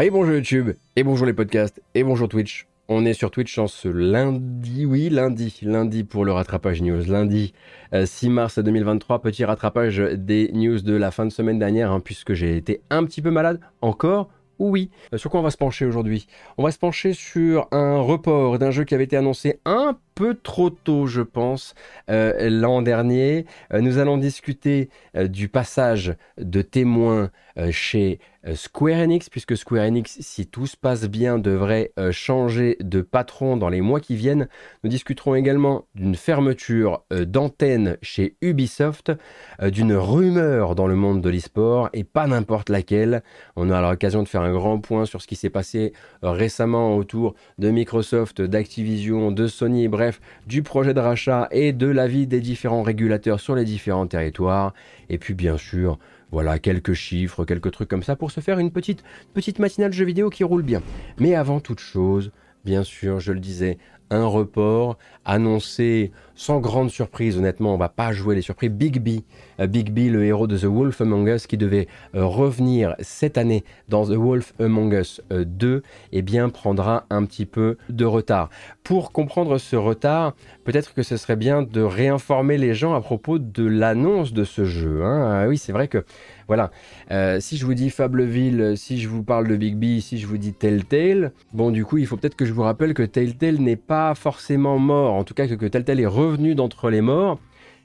Allez, bonjour YouTube, et bonjour les podcasts, et bonjour Twitch. On est sur Twitch en ce lundi, oui, lundi, lundi pour le rattrapage news. Lundi 6 euh, mars 2023, petit rattrapage des news de la fin de semaine dernière, hein, puisque j'ai été un petit peu malade encore. Oui, euh, sur quoi on va se pencher aujourd'hui? On va se pencher sur un report d'un jeu qui avait été annoncé un peu trop tôt, je pense, euh, l'an dernier. nous allons discuter du passage de témoins chez euh, Square Enix, puisque Square Enix, si tout se passe bien, devrait euh, changer de patron dans les mois qui viennent. Nous discuterons également d'une fermeture euh, d'antenne chez Ubisoft, d'une rumeur dans le monde de l'e-sport, et pas n'importe laquelle. On aura l'occasion de faire un grand point sur ce qui s'est passé récemment autour de Microsoft, d'Activision, de Sony, bref, du projet de rachat et de l'avis des différents régulateurs sur les différents territoires. Et puis bien sûr, voilà, quelques chiffres, quelques trucs comme ça pour se faire une petite, petite matinale jeu vidéo qui roule bien. Mais avant toute chose, bien sûr, je le disais, un report annoncé sans grande surprise, honnêtement, on va pas jouer les surprises. Big B, euh, Big B, le héros de The Wolf Among Us, qui devait euh, revenir cette année dans The Wolf Among Us 2, euh, eh bien, prendra un petit peu de retard. Pour comprendre ce retard, peut-être que ce serait bien de réinformer les gens à propos de l'annonce de ce jeu. Hein. Ah oui, c'est vrai que voilà. si je vous dis Fableville, si je vous parle de Big B, si je vous dis Telltale, bon, du coup, il faut peut-être que je vous rappelle que Telltale n'est pas forcément mort, en tout cas que, que Telltale est revenu d'entre les morts,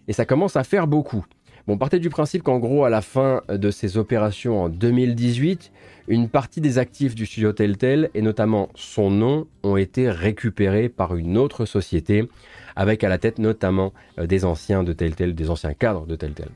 et ça commence à faire beaucoup. Bon, partez du principe qu'en gros, à la fin de ces opérations en 2018, une partie des actifs du studio Telltale, et notamment son nom, ont été récupérés par une autre société, avec à la tête notamment euh, des anciens de Telltale, des anciens cadres de Telltale.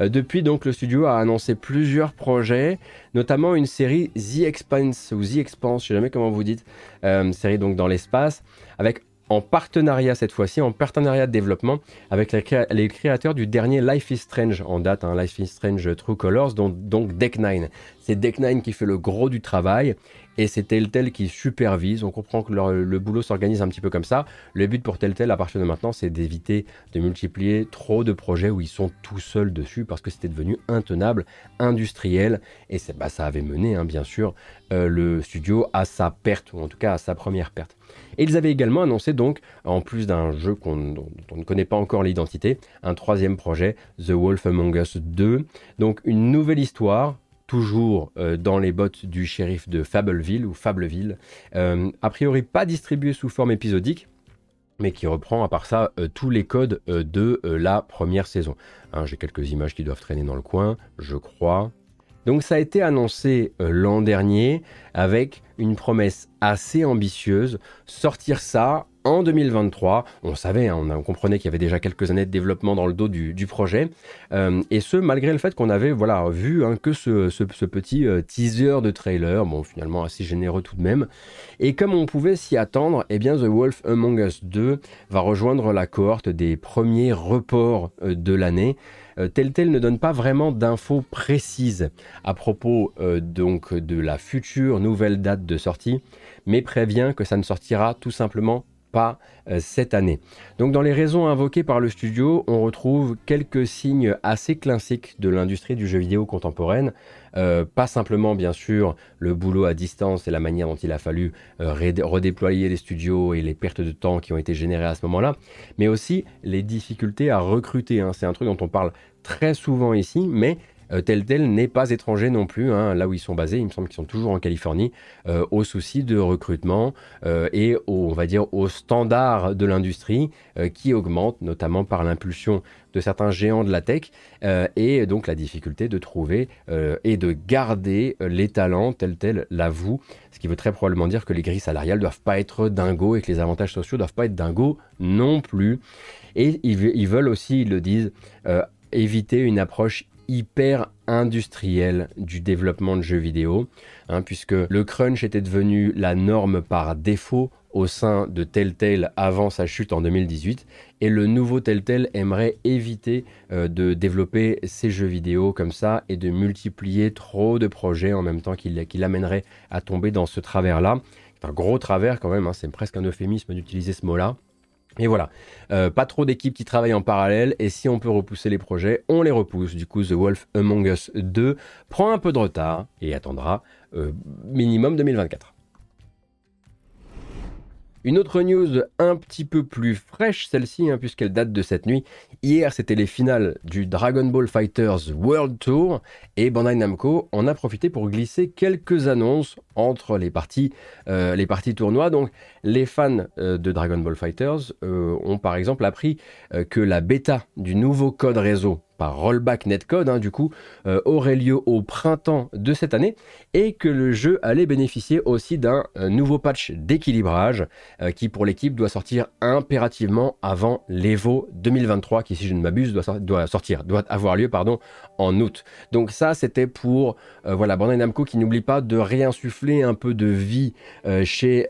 Euh, depuis donc, le studio a annoncé plusieurs projets, notamment une série The Expanse ou The Expanse, je sais jamais comment vous dites, euh, série donc dans l'espace, avec en partenariat cette fois-ci, en partenariat de développement avec les, créateurs du dernier Life is Strange en date, hein, Life is Strange True Colors, donc, donc Deck9. C'est Deck9 qui fait le gros du travail et c'est Telltale qui supervise. On comprend que le boulot s'organise un petit peu comme ça. Le but pour Telltale à partir de maintenant, c'est d'éviter de multiplier trop de projets où ils sont tout seuls dessus parce que c'était devenu intenable, industriel et bah, ça avait mené, hein, bien sûr, euh, le studio à sa perte ou en tout cas à sa première perte. Et ils avaient également annoncé donc, en plus d'un jeu dont on ne connaît pas encore l'identité, un troisième projet, The Wolf Among Us 2. Donc une nouvelle histoire toujours euh, dans les bottes du shérif de Fableville ou Fableville. Euh, a priori pas distribué sous forme épisodique, mais qui reprend à part ça euh, tous les codes de la première saison. Hein, j'ai quelques images qui doivent traîner dans le coin, je crois. Donc ça a été annoncé l'an dernier avec une promesse assez ambitieuse, sortir ça en 2023. On savait, hein, on, comprenait qu'il y avait déjà quelques années de développement dans le dos du, projet. Euh, et ce, malgré le fait qu'on avait voilà, vu hein, que ce, petit euh, teaser de trailer, bon, finalement assez généreux tout de même. Et comme on pouvait s'y attendre, eh bien, The Wolf Among Us 2 va rejoindre la cohorte des premiers reports euh, de l'année. Telltale ne donne pas vraiment d'infos précises à propos donc de la future nouvelle date de sortie, mais prévient que ça ne sortira tout simplement euh, cette année. Donc dans les raisons invoquées par le studio, on retrouve quelques signes assez classiques de l'industrie du jeu vidéo contemporaine. Euh, pas simplement bien sûr le boulot à distance et la manière dont il a fallu euh, redéployer les studios et les pertes de temps qui ont été générées à ce moment-là, mais aussi les difficultés à recruter. Hein. C'est un truc dont on parle très souvent ici, mais euh, Telltale n'est pas étranger non plus, hein, là où ils sont basés, il me semble qu'ils sont toujours en Californie, euh, aux soucis de recrutement euh, et on va dire aux standards de l'industrie qui augmentent, notamment par l'impulsion de certains géants de la tech et donc la difficulté de trouver et de garder les talents Telltale l'avoue, ce qui veut très probablement dire que les grilles salariales doivent pas être dingos et que les avantages sociaux doivent pas être dingos non plus. Et ils veulent aussi, ils le disent, éviter une approche hyper industriel du développement de jeux vidéo, hein, puisque le crunch était devenu la norme par défaut au sein de Telltale avant sa chute en 2018, et le nouveau Telltale aimerait éviter euh, de développer ses jeux vidéo comme ça et de multiplier trop de projets en même temps qu'il amènerait à tomber dans ce travers-là. C'est un gros travers quand même, hein, c'est presque un euphémisme d'utiliser ce mot-là. Et voilà, euh, pas trop d'équipes qui travaillent en parallèle, et si on peut repousser les projets, on les repousse. Du coup, The Wolf Among Us 2 prend un peu de retard et attendra minimum 2024. Une autre news un petit peu plus fraîche, celle-ci, hein, puisqu'elle date de cette nuit. Hier, c'était les finales du Dragon Ball Fighters World Tour et Bandai Namco en a profité pour glisser quelques annonces entre les parties, euh, les parties tournois. Donc, les fans euh, de Dragon Ball Fighters euh, ont par exemple appris que la bêta du nouveau code réseau par Rollback Netcode, hein, du coup, aurait lieu au printemps de cette année et que le jeu allait bénéficier aussi d'un nouveau patch d'équilibrage qui, pour l'équipe, doit sortir impérativement avant l'Evo 2023, qui, si je ne m'abuse, doit, doit, sortir, doit avoir lieu pardon, en août. Donc, ça, c'était pour voilà, Bandai Namco qui n'oublie pas de réinsuffler un peu de vie chez,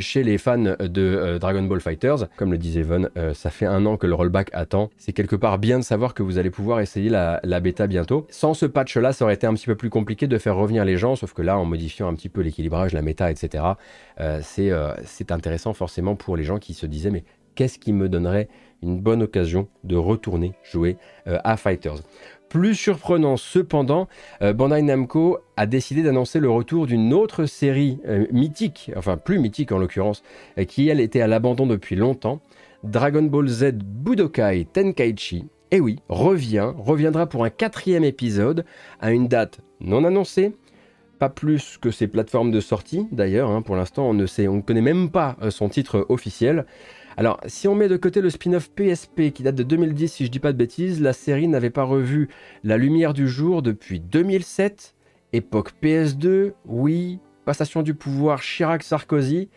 chez les fans de Dragon Ball Fighters. Comme le disait Von, ça fait un an que le rollback attend. C'est quelque part bien de savoir que vous allez pouvoir essayer la, bêta bientôt. Sans ce patch-là, ça aurait été un petit peu plus compliqué de faire revenir les gens, sauf que là, en modifiant un petit peu l'équilibrage, la méta, etc., euh, euh, c'est intéressant forcément pour les gens qui se disaient, mais qu'est-ce qui me donnerait une bonne occasion de retourner jouer euh, à Fighters? Plus surprenant. Cependant, Bandai Namco a décidé d'annoncer le retour d'une autre série mythique, enfin plus mythique en l'occurrence, qui elle était à l'abandon depuis longtemps, Dragon Ball Z Budokai Tenkaichi, et oui, revient, reviendra pour un quatrième épisode à une date non annoncée, pas plus que ses plateformes de sortie d'ailleurs, hein, pour l'instant on ne sait, on ne connaît même pas euh, son titre officiel. Alors, si on met de côté le spin-off PSP qui date de 2010, si je dis pas de bêtises, la série n'avait pas revu la lumière du jour depuis 2007, époque PS2, oui, passation du pouvoir Chirac-Sarkozy.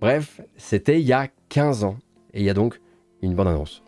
Bref, c'était il y a 15 ans. Et il y a donc une bonne annonce.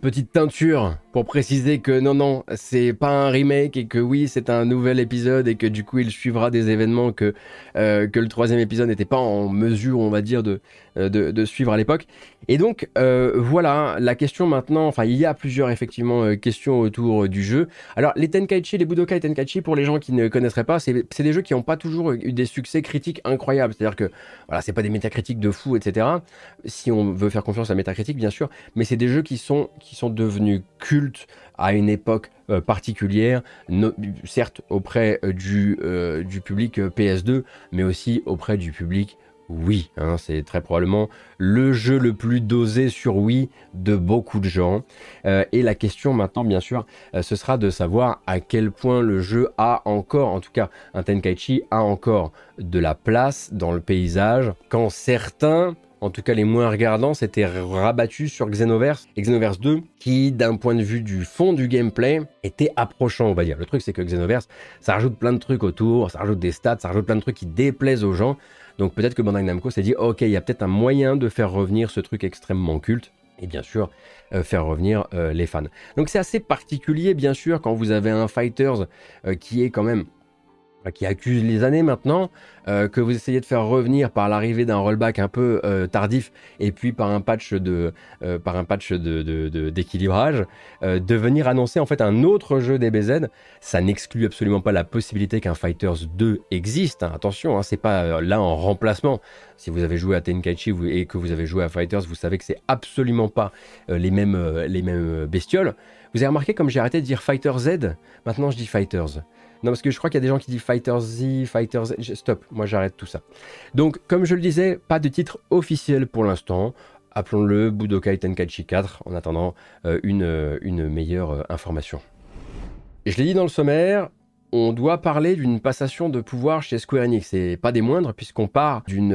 petite teinture pour préciser que non, non, c'est pas un remake et que oui, c'est un nouvel épisode et que du coup, il suivra des événements que, euh, que le troisième épisode n'était pas en mesure, on va dire, de, euh, de, suivre à l'époque. Et donc, euh, voilà, la question maintenant, enfin, il y a plusieurs effectivement questions autour du jeu. Alors, les Tenkaichi, les Budokai Tenkaichi, pour les gens qui ne connaîtraient pas, c'est des jeux qui n'ont pas toujours eu des succès critiques incroyables. C'est-à-dire que, voilà, c'est pas des métacritiques de fou, etc. Si on veut faire confiance à la métacritique, bien sûr, mais c'est des jeux qui sont sont devenus cultes à une époque euh, particulière, certes auprès euh, du, euh, du public PS2, mais aussi auprès du public Wii. Hein, c'est très probablement le jeu le plus dosé sur Wii de beaucoup de gens. et la question maintenant, bien sûr, ce sera de savoir à quel point le jeu a encore, en tout cas un Tenkaichi, a encore de la place dans le paysage, quand certains en tout cas les moins regardants, s'étaient rabattus sur Xenoverse et Xenoverse 2, qui d'un point de vue du fond du gameplay était approchant, on va dire. Le truc c'est que Xenoverse, ça rajoute plein de trucs autour, ça rajoute des stats, ça rajoute plein de trucs qui déplaisent aux gens. Donc peut-être que Bandai Namco s'est dit, ok, il y a peut-être un moyen de faire revenir ce truc extrêmement culte. Et bien sûr, euh, faire revenir euh, les fans. Donc c'est assez particulier, bien sûr, quand vous avez un Fighters euh, qui est quand même qui accuse les années maintenant, euh, que vous essayez de faire revenir par l'arrivée d'un rollback un peu euh, tardif et puis par un patch de euh, par un patch d'équilibrage, de venir annoncer en fait un autre jeu DBZ, ça n'exclut absolument pas la possibilité qu'un Fighters 2 existe. Hein. Attention, hein, c'est pas là en remplacement. Si vous avez joué à Tenkaichi et que vous avez joué à Fighters, vous savez que c'est absolument pas les mêmes les mêmes bestioles. Vous avez remarqué comme j'ai arrêté de dire Fighter Z, maintenant je dis Fighters. Non, parce que je crois qu'il y a des gens qui disent Fighter Z, Fighter Z. Stop, moi j'arrête tout ça. Donc, comme je le disais, pas de titre officiel pour l'instant. Appelons-le Budokai Tenkaichi 4 en attendant euh, une, euh, une, meilleure euh, information. Je l'ai dit dans le sommaire, on doit parler d'une passation de pouvoir chez Square Enix, et pas des moindres, puisqu'on part d'une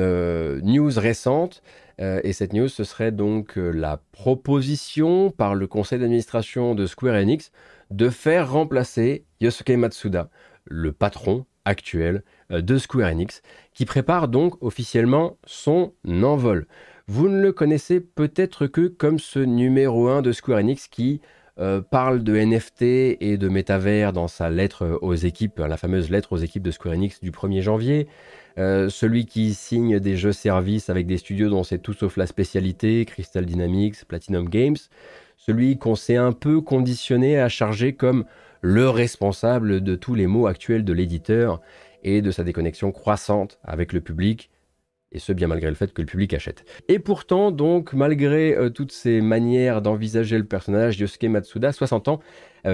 news récente, et cette news, ce serait donc la proposition par le conseil d'administration de Square Enix de faire remplacer Yosuke Matsuda, le patron actuel euh, de Square Enix, qui prépare donc officiellement son envol. Vous ne le connaissez peut-être que comme ce numéro 1 de Square Enix qui euh, parle de NFT et de métavers dans sa lettre aux équipes, la fameuse lettre aux équipes de Square Enix du 1er janvier. Euh, celui qui signe des jeux services avec des studios dont c'est tout sauf la spécialité, Crystal Dynamics, Platinum Games. Celui qu'on s'est un peu conditionné à charger comme le responsable de tous les mots actuels de l'éditeur et de sa déconnexion croissante avec le public et ce bien malgré le fait que le public achète. Et pourtant, donc, malgré euh, toutes ces manières d'envisager le personnage, Yosuke Matsuda, 60 ans,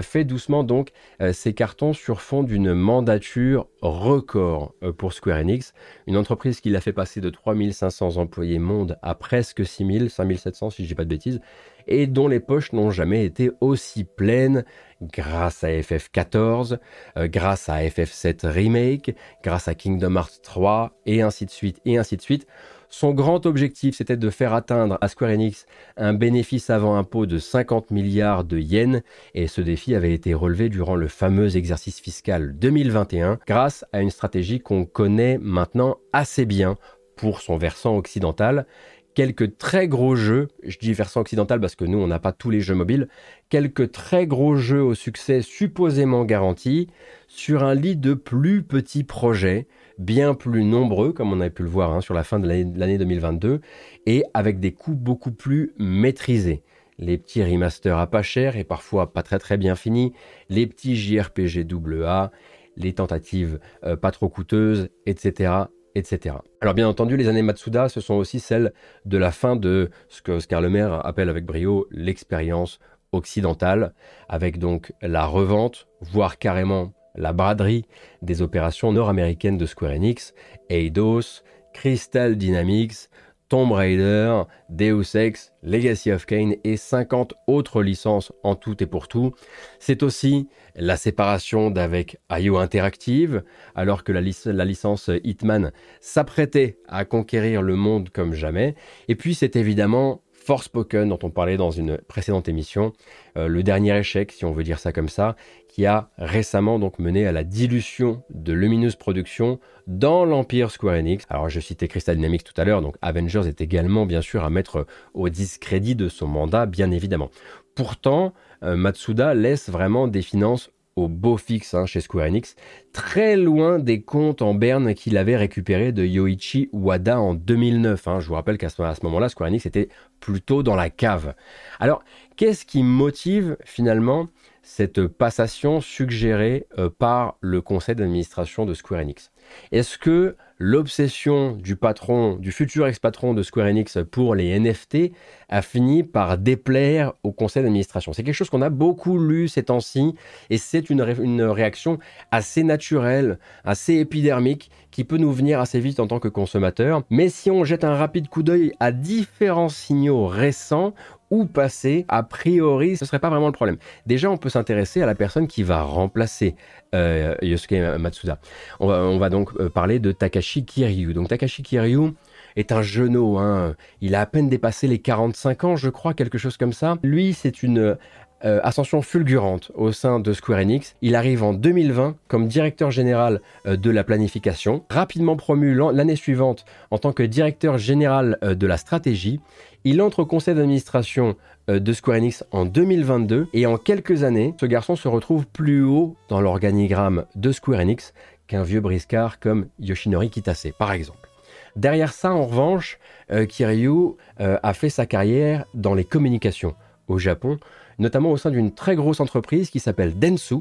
fait doucement donc euh, ses cartons sur fond d'une mandature record pour Square Enix, une entreprise qui l'a fait passer de 3500 employés monde à presque 6000, 5700 si je dis pas de bêtises, et dont les poches n'ont jamais été aussi pleines grâce à FF14, euh, grâce à FF7 Remake, grâce à Kingdom Hearts 3, et ainsi de suite, et ainsi de suite. Son grand objectif, c'était de faire atteindre à Square Enix un bénéfice avant impôt de 50 milliards de yens, et ce défi avait été relevé durant le fameux exercice fiscal 2021, grâce à une stratégie qu'on connaît maintenant assez bien pour son versant occidental, quelques très gros jeux, je dis versant occidental parce que nous on n'a pas tous les jeux mobiles, quelques très gros jeux au succès supposément garantis sur un lit de plus petits projets, bien plus nombreux comme on avait pu le voir hein, sur la fin de l'année 2022, et avec des coûts beaucoup plus maîtrisés. Les petits remasters à pas cher et parfois pas très très bien finis, les petits JRPG AA, les tentatives euh, pas trop coûteuses, etc., etc. Alors bien entendu, les années Matsuda, ce sont aussi celles de la fin de ce que Oscar Lemaire appelle avec brio l'expérience occidentale, avec donc la revente, voire carrément la braderie des opérations nord-américaines de Square Enix, Eidos, Crystal Dynamics, Tomb Raider, Deus Ex, Legacy of Kain et 50 autres licences en tout et pour tout. C'est aussi la séparation d'avec IO Interactive, alors que la, la licence Hitman s'apprêtait à conquérir le monde comme jamais. Et puis c'est évidemment Forspoken dont on parlait dans une précédente émission, euh, le dernier échec, si on veut dire ça comme ça, qui a récemment donc mené à la dilution de Luminous Productions dans l'empire Square Enix. Alors je citais Crystal Dynamics tout à l'heure, donc Avengers est également bien sûr à mettre au discrédit de son mandat, bien évidemment. Pourtant, euh, Matsuda laisse vraiment des finances au beau fixe hein, chez Square Enix, très loin des comptes en berne qu'il avait récupérés de Yoichi Wada en 2009. Hein. Je vous rappelle qu'à ce, ce moment-là, Square Enix était plutôt dans la cave. Alors, qu'est-ce qui motive finalement cette passation suggérée euh, par le conseil d'administration de Square Enix? Est-ce que l'obsession du patron, du futur ex-patron de Square Enix pour les NFT a fini par déplaire au conseil d'administration. C'est quelque chose qu'on a beaucoup lu ces temps-ci et c'est une, une, réaction assez naturelle, assez épidermique qui peut nous venir assez vite en tant que consommateur. Mais si on jette un rapide coup d'œil à différents signaux récents, ou passés, a priori, ce serait pas vraiment le problème. Déjà, on peut s'intéresser à la personne qui va remplacer euh, Yosuke Matsuda. On va, on va donc euh, parler de Takashi Kiryu. Donc Takashi Kiryu est un genou, hein. il a à peine dépassé les 45 ans, je crois, quelque chose comme ça. Lui, c'est une euh, ascension fulgurante au sein de Square Enix. Il arrive en 2020 comme directeur général de la planification, rapidement promu l'année suivante en tant que directeur général de la stratégie. Il entre au conseil d'administration euh, de Square Enix en 2022 et en quelques années, ce garçon se retrouve plus haut dans l'organigramme de Square Enix qu'un vieux briscard comme Yoshinori Kitase par exemple. Derrière ça, en revanche, euh, Kiryu euh, a fait sa carrière dans les communications au Japon, notamment au sein d'une très grosse entreprise qui s'appelle Densu.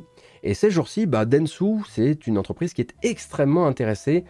Et ces jours-ci, bah, Densu, c'est une entreprise qui est extrêmement intéressée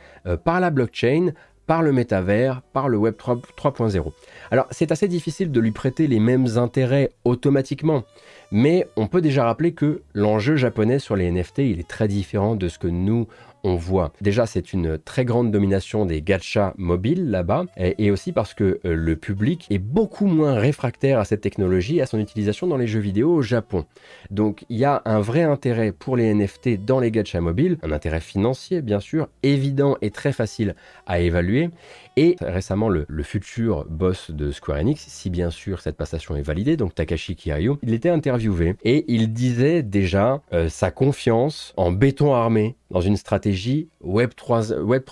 par la blockchain, par le métavers, par le Web 3.0. Alors c'est assez difficile de lui prêter les mêmes intérêts automatiquement, mais on peut déjà rappeler que l'enjeu japonais sur les NFT, il est très différent de ce que nous, on voit. Déjà c'est une très grande domination des gachas mobiles là-bas. Et, aussi parce que euh, le public est beaucoup moins réfractaire à cette technologie à son utilisation dans les jeux vidéo au Japon. Donc il y a un vrai intérêt pour les NFT dans les gachas mobiles, un intérêt financier bien sûr, évident et très facile à évaluer et récemment, le, futur boss de Square Enix, si bien sûr cette passation est validée, donc Takashi Kiryu, il était interviewé et il disait déjà euh, sa confiance en béton armé dans une stratégie Web 3.0 Web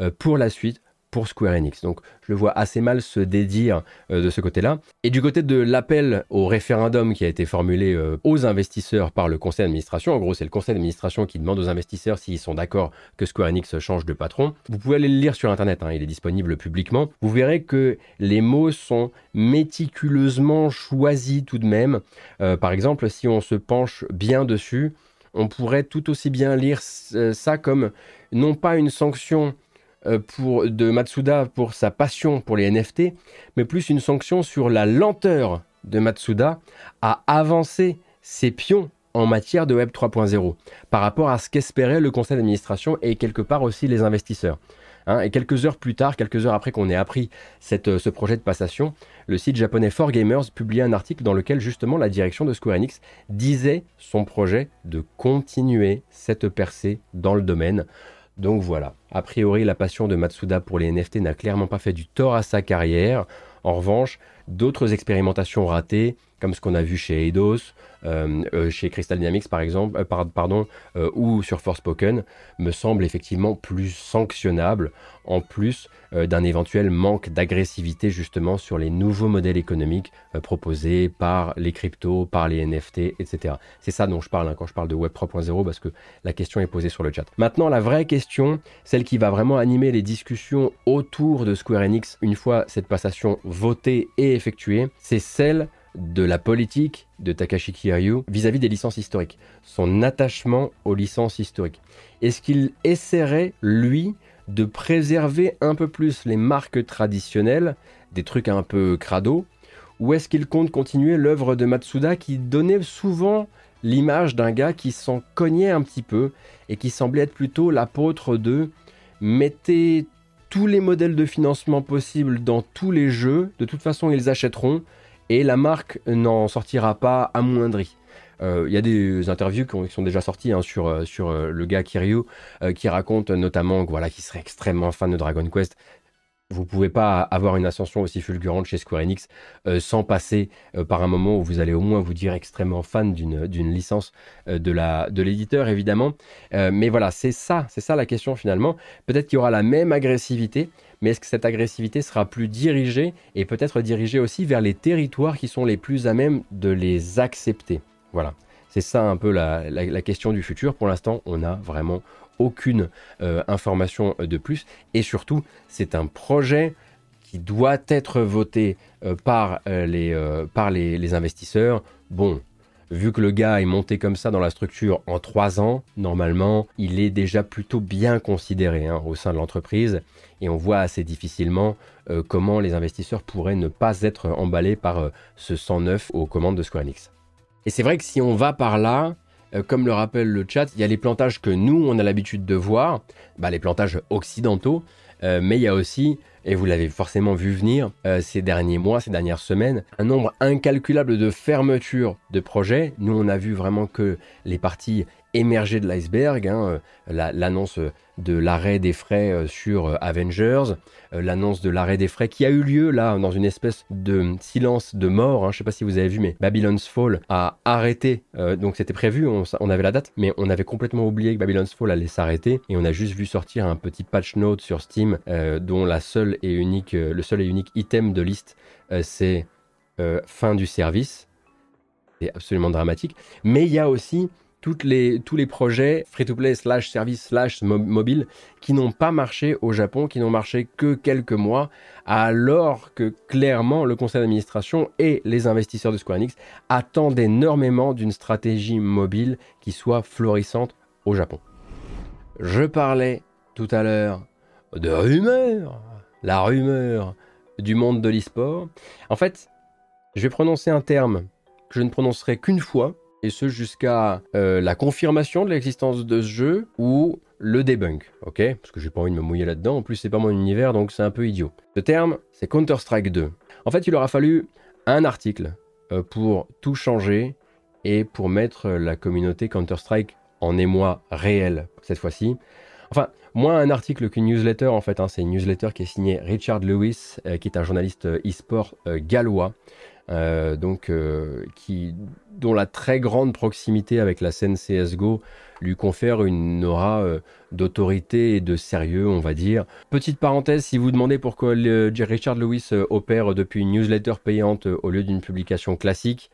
euh, pour la suite pour Square Enix. Donc je le vois assez mal se dédire euh, de ce côté-là. Et du côté de l'appel au référendum qui a été formulé euh, aux investisseurs par le conseil d'administration, en gros c'est le conseil d'administration qui demande aux investisseurs s'ils sont d'accord que Square Enix change de patron. Vous pouvez aller le lire sur Internet, hein, il est disponible publiquement. Vous verrez que les mots sont méticuleusement choisis tout de même. Euh, par exemple, si on se penche bien dessus, on pourrait tout aussi bien lire ça comme non pas une sanction pour, de Matsuda pour sa passion pour les NFT, mais plus une sanction sur la lenteur de Matsuda à avancer ses pions en matière de Web 3.0 par rapport à ce qu'espérait le conseil d'administration et quelque part aussi les investisseurs. Hein. et quelques heures plus tard, quelques heures après qu'on ait appris cette, ce projet de passation, le site japonais 4Gamers publiait un article dans lequel justement la direction de Square Enix disait son projet de continuer cette percée dans le domaine donc voilà, a priori la passion de Matsuda pour les NFT n'a clairement pas fait du tort à sa carrière. En revanche, d'autres expérimentations ratées, comme ce qu'on a vu chez Eidos, euh, euh, chez Crystal Dynamics par exemple, euh, pardon, ou sur Forspoken, me semblent effectivement plus sanctionnables, en plus d'un éventuel manque d'agressivité justement sur les nouveaux modèles économiques proposés par les cryptos, par les NFT, etc. C'est ça dont je parle hein, quand je parle de Web 3.0 parce que la question est posée sur le chat. Maintenant, la vraie question, celle qui va vraiment animer les discussions autour de Square Enix une fois cette passation votée et effectuée, c'est celle de la politique de Takashi Kiryu vis-à-vis des licences historiques, son attachement aux licences historiques. Est-ce qu'il essaierait, lui, de préserver un peu plus les marques traditionnelles, des trucs un peu crado, ou est-ce qu'il compte continuer l'œuvre de Matsuda qui donnait souvent l'image d'un gars qui s'en cognait un petit peu et qui semblait être plutôt l'apôtre de mettez tous les modèles de financement possibles dans tous les jeux, de toute façon ils achèteront, et la marque n'en sortira pas amoindrie. Euh, il y a des interviews qui, sont déjà sorties hein, sur, euh, sur euh, le gars Kiryu qui raconte notamment voilà, qu'il serait extrêmement fan de Dragon Quest. Vous pouvez pas avoir une ascension aussi fulgurante chez Square Enix sans passer par un moment où vous allez au moins vous dire extrêmement fan d'une licence de l'éditeur évidemment. mais voilà, c'est ça, c'est ça la question finalement. Peut-être qu'il y aura la même agressivité, mais est-ce que cette agressivité sera plus dirigée et peut-être dirigée aussi vers les territoires qui sont les plus à même de les accepter? Voilà, c'est ça un peu la, question du futur. Pour l'instant, on n'a vraiment aucune euh, information de plus et surtout, c'est un projet qui doit être voté euh, par, euh, les, par les investisseurs. Bon, vu que le gars est monté comme ça dans la structure en trois ans, normalement, il est déjà plutôt bien considéré hein, au sein de l'entreprise. Et on voit assez difficilement euh, comment les investisseurs pourraient ne pas être emballés par euh, ce 109 aux commandes de Square Enix. Et c'est vrai que si on va par là, euh, comme le rappelle le chat, il y a les plantages que nous, on a l'habitude de voir, bah, les plantages occidentaux, mais il y a aussi et vous l'avez forcément vu venir euh, ces derniers mois, ces dernières semaines, un nombre incalculable de fermetures de projets. Nous, on a vu vraiment que les parties émergées de l'iceberg, hein, euh, l'annonce de l'arrêt des frais euh, sur euh, Avengers, euh, l'annonce de l'arrêt des frais qui a eu lieu là dans une espèce de silence de mort. Hein. Je ne sais pas si vous avez vu, mais Babylon's Fall a arrêté. donc c'était prévu, on, avait la date, mais on avait complètement oublié que Babylon's Fall allait s'arrêter et on a juste vu sortir un petit patch note sur Steam dont la seule et unique, le seul et unique item de liste c'est fin du service. C'est absolument dramatique. Mais il y a aussi les, tous les projets free-to-play slash service slash mobile qui n'ont pas marché au Japon, qui n'ont marché que quelques mois, alors que clairement le conseil d'administration et les investisseurs de Square Enix attendent énormément d'une stratégie mobile qui soit florissante au Japon. Je parlais tout à l'heure de rumeurs, la rumeur du monde de l'e-sport. En fait, je vais prononcer un terme que je ne prononcerai qu'une fois et ce jusqu'à la confirmation de l'existence de ce jeu ou le debunk, ok? Parce que j'ai pas envie de me mouiller là-dedans, en plus c'est pas mon univers, donc c'est un peu idiot. Ce terme, c'est Counter-Strike 2. En fait, il aura fallu un article pour tout changer et pour mettre la communauté Counter-Strike en émoi réel cette fois-ci. Enfin, moins un article qu'une newsletter en fait. Hein. c'est une newsletter qui est signée Richard Lewis, euh, qui est un journaliste euh, e-sport euh, gallois, donc qui, dont la très grande proximité avec la scène CS:GO lui confère une aura d'autorité et de sérieux, on va dire. Petite parenthèse, si vous demandez pourquoi Richard Lewis opère depuis une newsletter payante au lieu d'une publication classique,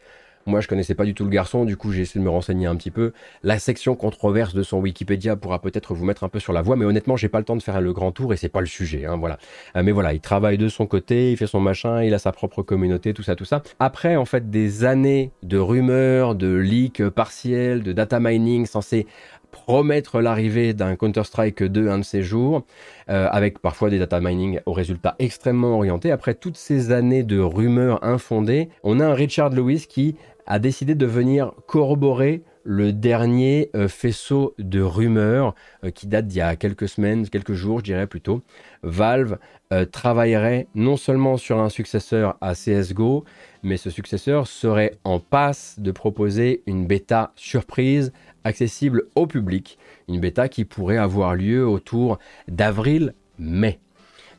moi, je connaissais pas du tout le garçon, du coup, j'ai essayé de me renseigner un petit peu. La section controverse de son Wikipédia pourra peut-être vous mettre un peu sur la voie, mais honnêtement, j'ai pas le temps de faire le grand tour et c'est pas le sujet. Hein, voilà. Euh, mais voilà, il travaille de son côté, il fait son machin, il a sa propre communauté, tout ça, tout ça. Après, en fait, des années de rumeurs, de leaks partiels, de data mining censé promettre l'arrivée d'un Counter-Strike 2 un de ces jours, euh, avec parfois des data mining aux résultats extrêmement orientés. Après toutes ces années de rumeurs infondées, on a un Richard Lewis qui a décidé de venir corroborer le dernier euh, faisceau de rumeurs euh, qui date d'il y a quelques semaines, quelques jours, je dirais plutôt. Valve euh, travaillerait non seulement sur un successeur à CSGO, mais ce successeur serait en passe de proposer une bêta surprise accessible au public, une bêta qui pourrait avoir lieu autour d'avril-mai.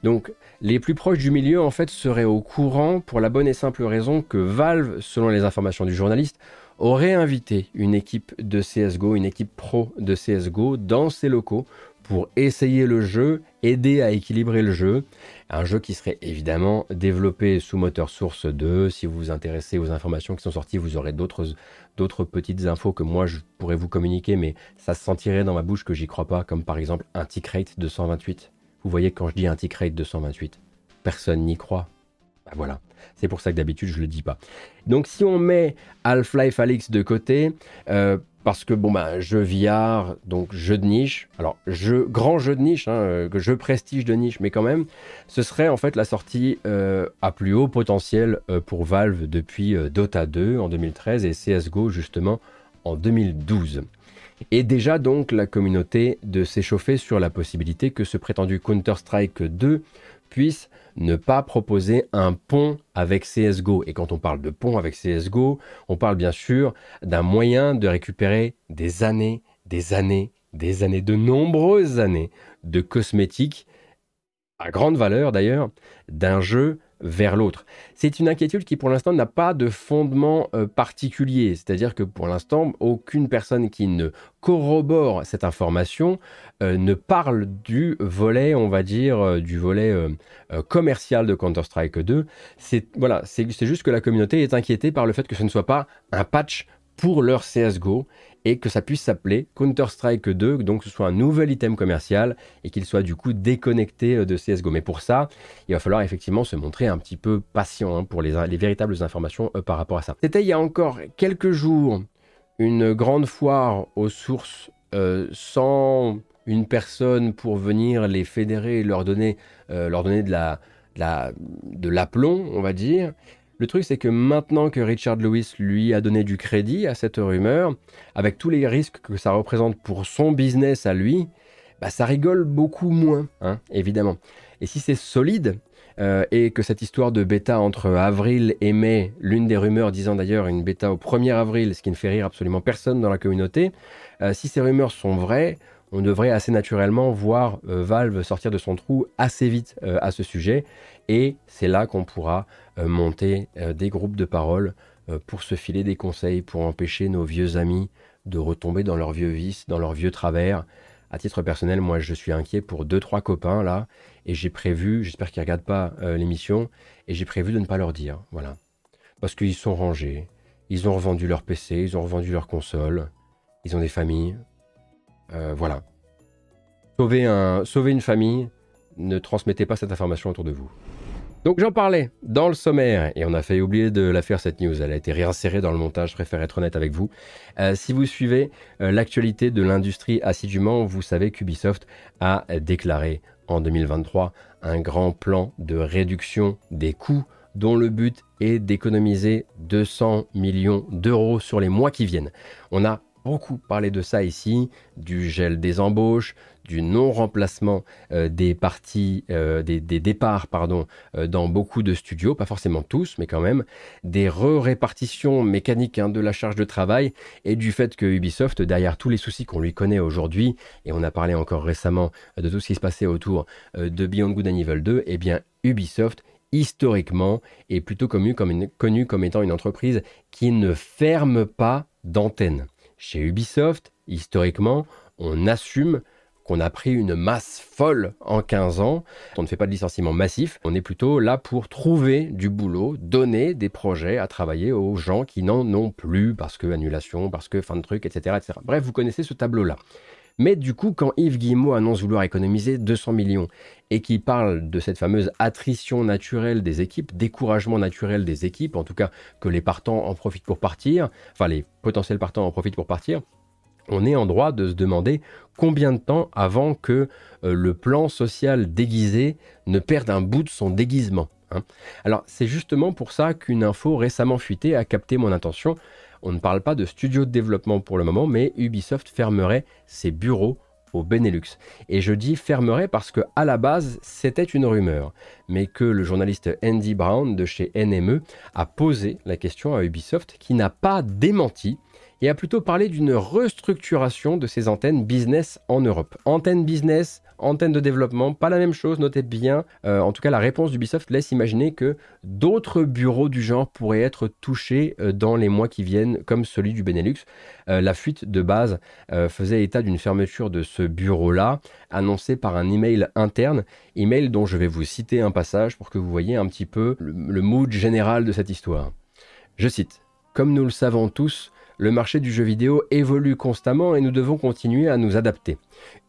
Donc les plus proches du milieu en fait seraient au courant pour la bonne et simple raison que Valve, selon les informations du journaliste, aurait invité une équipe de CSGO, une équipe pro de CSGO dans ses locaux pour essayer le jeu, aider à équilibrer le jeu. Un jeu qui serait évidemment développé sous moteur source 2. Si vous vous intéressez aux informations qui sont sorties, vous aurez d'autres, petites infos que moi je pourrais vous communiquer, mais ça se sentirait dans ma bouche que j'y crois pas, comme par exemple un tick rate de 128. Vous voyez, quand je dis un tick rate de 128, personne n'y croit. Ben voilà. C'est pour ça que d'habitude, je le dis pas. Donc, si on met Half-Life Alix de côté, euh, parce que, bon, ben, jeu VR, donc jeu de niche, alors, jeu, grand jeu de niche, hein, euh, jeu prestige de niche, mais quand même, ce serait en fait la sortie euh, à plus haut potentiel pour Valve depuis Dota 2 en 2013 et CSGO justement en 2012. Et déjà donc la communauté de s'échauffer sur la possibilité que ce prétendu Counter-Strike 2 puisse ne pas proposer un pont avec CSGO. Et quand on parle de pont avec CSGO, on parle bien sûr d'un moyen de récupérer des années, des années, des années, de nombreuses années de cosmétiques, à grande valeur d'ailleurs, d'un jeu vers l'autre. C'est une inquiétude qui pour l'instant n'a pas de fondement euh, particulier, c'est-à-dire que pour l'instant, aucune personne qui ne corrobore cette information euh, ne parle du volet, on va dire, euh, du volet commercial de Counter-Strike 2. C'est voilà, c'est juste que la communauté est inquiétée par le fait que ce ne soit pas un patch pour leur CSGO et que ça puisse s'appeler Counter-Strike 2, donc ce soit un nouvel item commercial et qu'il soit du coup déconnecté euh, de CSGO. Mais pour ça, il va falloir effectivement se montrer un petit peu patient hein, pour les, véritables informations euh, par rapport à ça. C'était il y a encore quelques jours une grande foire aux sources euh, sans une personne pour venir les fédérer leur donner, leur donner de la, de l'aplomb, on va dire. Le truc, c'est que maintenant que Richard Lewis lui a donné du crédit à cette rumeur, avec tous les risques que ça représente pour son business à lui, bah, ça rigole beaucoup moins, hein, évidemment. Et si c'est solide, euh, et que cette histoire de bêta entre avril et mai, l'une des rumeurs disant d'ailleurs une bêta au 1er avril, ce qui ne fait rire absolument personne dans la communauté, euh, si ces rumeurs sont vraies, on devrait assez naturellement voir euh, Valve sortir de son trou assez vite à ce sujet. Et c'est là qu'on pourra monter euh, des groupes de parole euh, pour se filer des conseils, pour empêcher nos vieux amis de retomber dans leurs vieux vices, dans leurs vieux travers. À titre personnel, moi, je suis inquiet pour deux, trois copains là, et j'ai prévu, j'espère qu'ils ne regardent pas l'émission, et j'ai prévu de ne pas leur dire, voilà. Parce qu'ils sont rangés, ils ont revendu leur PC, ils ont revendu leur console, ils ont des familles. voilà. Sauver, un, sauver une famille, ne transmettez pas cette information autour de vous. Donc j'en parlais dans le sommaire et on a fait oublier de la faire cette news. Elle a été réinsérée dans le montage, je préfère être honnête avec vous. Euh, si vous suivez euh, l'actualité de l'industrie assidûment, vous savez qu'Ubisoft a déclaré en 2023 un grand plan de réduction des coûts dont le but est d'économiser 200 millions d'euros sur les mois qui viennent. On a beaucoup parlé de ça ici, du gel des embauches, du non-remplacement euh, des parties, euh, des, départs pardon, euh, dans beaucoup de studios, pas forcément tous, mais quand même, des re-répartitions mécaniques hein, de la charge de travail et du fait que Ubisoft, derrière tous les soucis qu'on lui connaît aujourd'hui, et on a parlé encore récemment de tout ce qui se passait autour de Beyond Good and Evil 2, eh bien Ubisoft historiquement est plutôt connu connu comme étant une entreprise qui ne ferme pas d'antenne. Chez Ubisoft, historiquement, on assume qu'on a pris une masse folle en 15 ans. On ne fait pas de licenciement massif, on est plutôt là pour trouver du boulot, donner des projets à travailler aux gens qui n'en ont plus parce que annulation, parce que fin de truc, etc. Bref, vous connaissez ce tableau-là. Mais du coup, quand Yves Guillemot annonce vouloir économiser 200 millions et qu'il parle de cette fameuse attrition naturelle des équipes, découragement naturel des équipes, en tout cas que les partants en profitent pour partir, enfin les potentiels partants en profitent pour partir, on est en droit de se demander combien de temps avant que euh, le plan social déguisé ne perde un bout de son déguisement. Hein. Alors c'est justement pour ça qu'une info récemment fuitée a capté mon attention. On ne parle pas de studio de développement pour le moment, mais Ubisoft fermerait ses bureaux au Benelux. Et je dis fermerait parce que à la base, c'était une rumeur, mais que le journaliste Andy Brown de chez NME a posé la question à Ubisoft qui n'a pas démenti et a plutôt parlé d'une restructuration de ses antennes business en Europe. Antenne business, antenne de développement, pas la même chose, notez bien. Euh, en tout cas, la réponse d'Ubisoft laisse imaginer que d'autres bureaux du genre pourraient être touchés euh, dans les mois qui viennent, comme celui du Benelux. Euh, la fuite de base faisait état d'une fermeture de ce bureau-là, annoncée par un email interne, email dont je vais vous citer un passage pour que vous voyez un petit peu le mood général de cette histoire. Je cite. Comme nous le savons tous, le marché du jeu vidéo évolue constamment et nous devons continuer à nous adapter.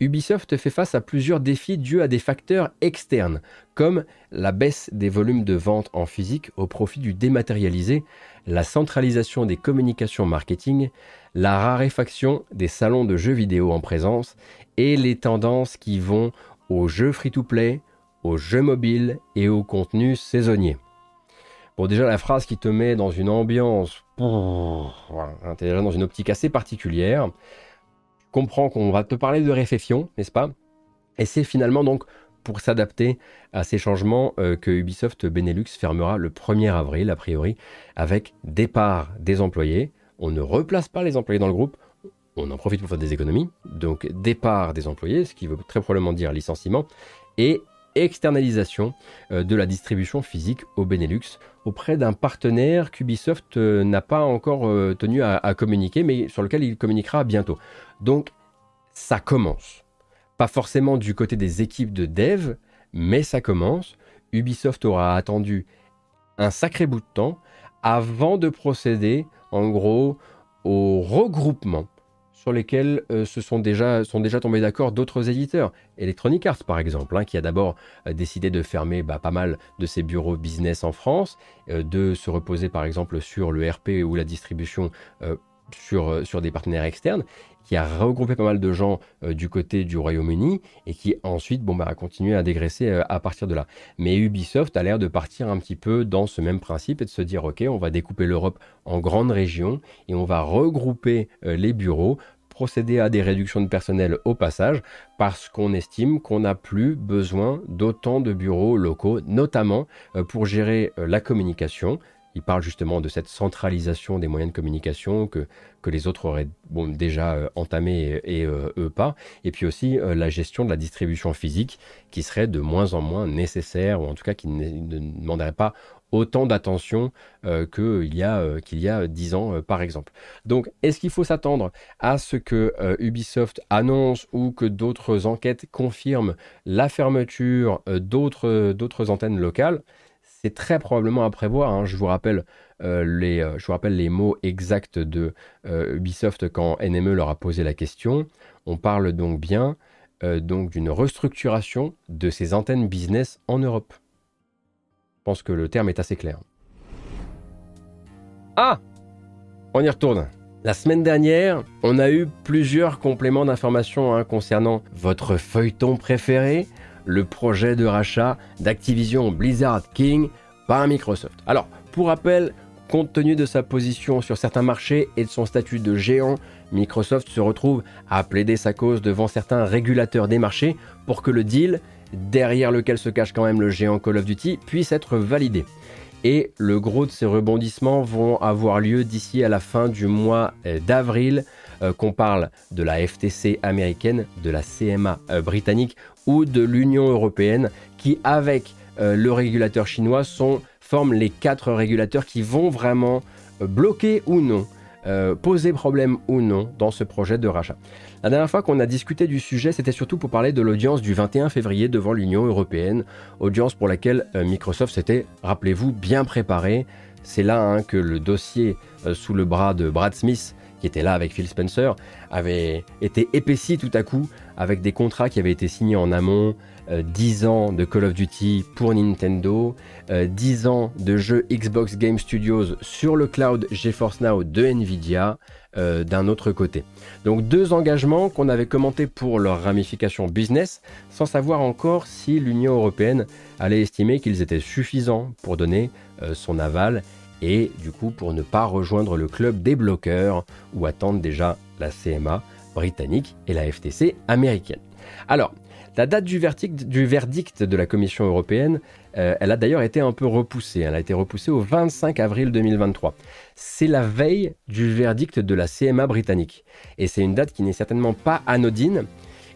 Ubisoft fait face à plusieurs défis dus à des facteurs externes, comme la baisse des volumes de vente en physique au profit du dématérialisé, la centralisation des communications marketing, la raréfaction des salons de jeux vidéo en présence et les tendances qui vont aux jeux free-to-play, aux jeux mobiles et aux contenus saisonniers. Bon, déjà, la phrase qui te met dans une ambiance, voilà, déjà dans une optique assez particulière. comprends qu'on va te parler de réflexion, n'est-ce pas? Et c'est finalement donc pour s'adapter à ces changements euh, que Ubisoft Benelux fermera le 1er avril, a priori, avec départ des employés. On ne replace pas les employés dans le groupe, on en profite pour faire des économies. Donc départ des employés, ce qui veut très probablement dire licenciement, et externalisation euh, de la distribution physique au Benelux auprès d'un partenaire qu'Ubisoft euh, n'a pas encore euh, tenu à, communiquer, mais sur lequel il communiquera bientôt. Donc ça commence. Pas forcément du côté des équipes de dev, mais ça commence. Ubisoft aura attendu un sacré bout de temps avant de procéder en gros au regroupement sur lesquels euh, se sont déjà, sont déjà tombés d'accord d'autres éditeurs. Electronic Arts, par exemple, hein, qui a d'abord euh, décidé de fermer bah, pas mal de ses bureaux business en France, euh, de se reposer, par exemple, sur le RP ou la distribution sur, sur des partenaires externes, qui a regroupé pas mal de gens du côté du Royaume-Uni et qui ensuite bon, bah, a continué à dégraisser à partir de là. Mais Ubisoft a l'air de partir un petit peu dans ce même principe et de se dire ok, on va découper l'Europe en grandes régions et on va regrouper les bureaux procéder à des réductions de personnel au passage parce qu'on estime qu'on n'a plus besoin d'autant de bureaux locaux, notamment euh, pour gérer euh, la communication. Il parle justement de cette centralisation des moyens de communication que, les autres auraient déjà euh, entamé et, eux pas. Et puis aussi la gestion de la distribution physique qui serait de moins en moins nécessaire, ou en tout cas qui ne demanderait pas autant d'attention euh, qu'il y, a, euh, qu'il y a 10 ans, euh, par exemple. Donc, est-ce qu'il faut s'attendre à ce que Ubisoft annonce ou que d'autres enquêtes confirment la fermeture d'autres antennes locales? C'est très probablement à prévoir. Hein. Je, vous rappelle, les, je vous rappelle les mots exacts de Ubisoft quand NME leur a posé la question. On parle donc bien d'une restructuration de ces antennes business en Europe. Je pense que le terme est assez clair. Ah On y retourne. La semaine dernière, on a eu plusieurs compléments d'informations hein, concernant votre feuilleton préféré, le projet de rachat d'Activision Blizzard King par Microsoft. Alors, pour rappel, compte tenu de sa position sur certains marchés et de son statut de géant, Microsoft se retrouve à plaider sa cause devant certains régulateurs des marchés pour que le deal, derrière lequel se cache quand même le géant Call of Duty, puisse être validé. Et le gros de ces rebondissements vont avoir lieu d'ici à la fin du mois euh, d'avril, euh, qu'on parle de la FTC américaine, de la CMA euh, britannique ou de l'Union européenne, qui avec le régulateur chinois forment les quatre régulateurs qui vont vraiment bloquer ou non euh, poser problème ou non dans ce projet de rachat. La dernière fois qu'on a discuté du sujet, c'était surtout pour parler de l'audience du 21 février devant l'Union européenne, audience pour laquelle euh, Microsoft s'était, rappelez-vous, bien préparé. C'est là hein, que le dossier euh, sous le bras de Brad Smith, qui était là avec Phil Spencer, avait été épaissi tout à coup avec des contrats qui avaient été signés en amont, 10 euh, ans de Call of Duty pour Nintendo, 10 euh, ans de jeux Xbox Game Studios sur le cloud GeForce Now de Nvidia euh, d'un autre côté. Donc deux engagements qu'on avait commentés pour leur ramification business sans savoir encore si l'Union européenne allait estimer qu'ils étaient suffisants pour donner son aval et du coup pour ne pas rejoindre le club des bloqueurs ou attendre déjà la CMA britannique et la FTC américaine. Alors, la date du verdict, du verdict de la Commission européenne, euh, elle a d'ailleurs été un peu repoussée. Elle a été repoussée au 25 avril 2023. C'est la veille du verdict de la CMA britannique. Et c'est une date qui n'est certainement pas anodine.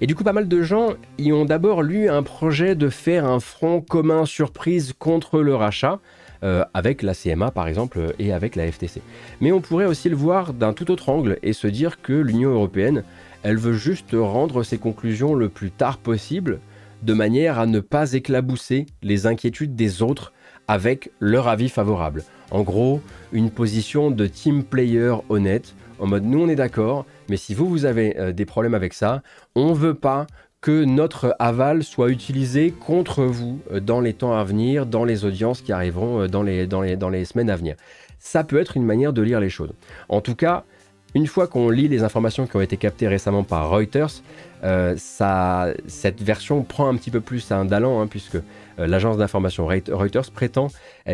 Et du coup, pas mal de gens y ont d'abord lu un projet de faire un front commun surprise contre le rachat. Euh, avec la CMA par exemple et avec la FTC. Mais on pourrait aussi le voir d'un tout autre angle et se dire que l'Union européenne elle veut juste rendre ses conclusions le plus tard possible, de manière à ne pas éclabousser les inquiétudes des autres avec leur avis favorable. En gros, une position de team player honnête, en mode nous on est d'accord, mais si vous vous avez euh, des problèmes avec ça, on veut pas que notre aval soit utilisé contre vous euh, dans les temps à venir, dans les audiences qui arriveront euh, dans les, semaines à venir. Ça peut être une manière de lire les choses. En tout cas, une fois qu'on lit les informations qui ont été captées récemment par Reuters, euh, cette version prend un petit peu plus un d'allant, hein, puisque l'agence d'information Reuters prétend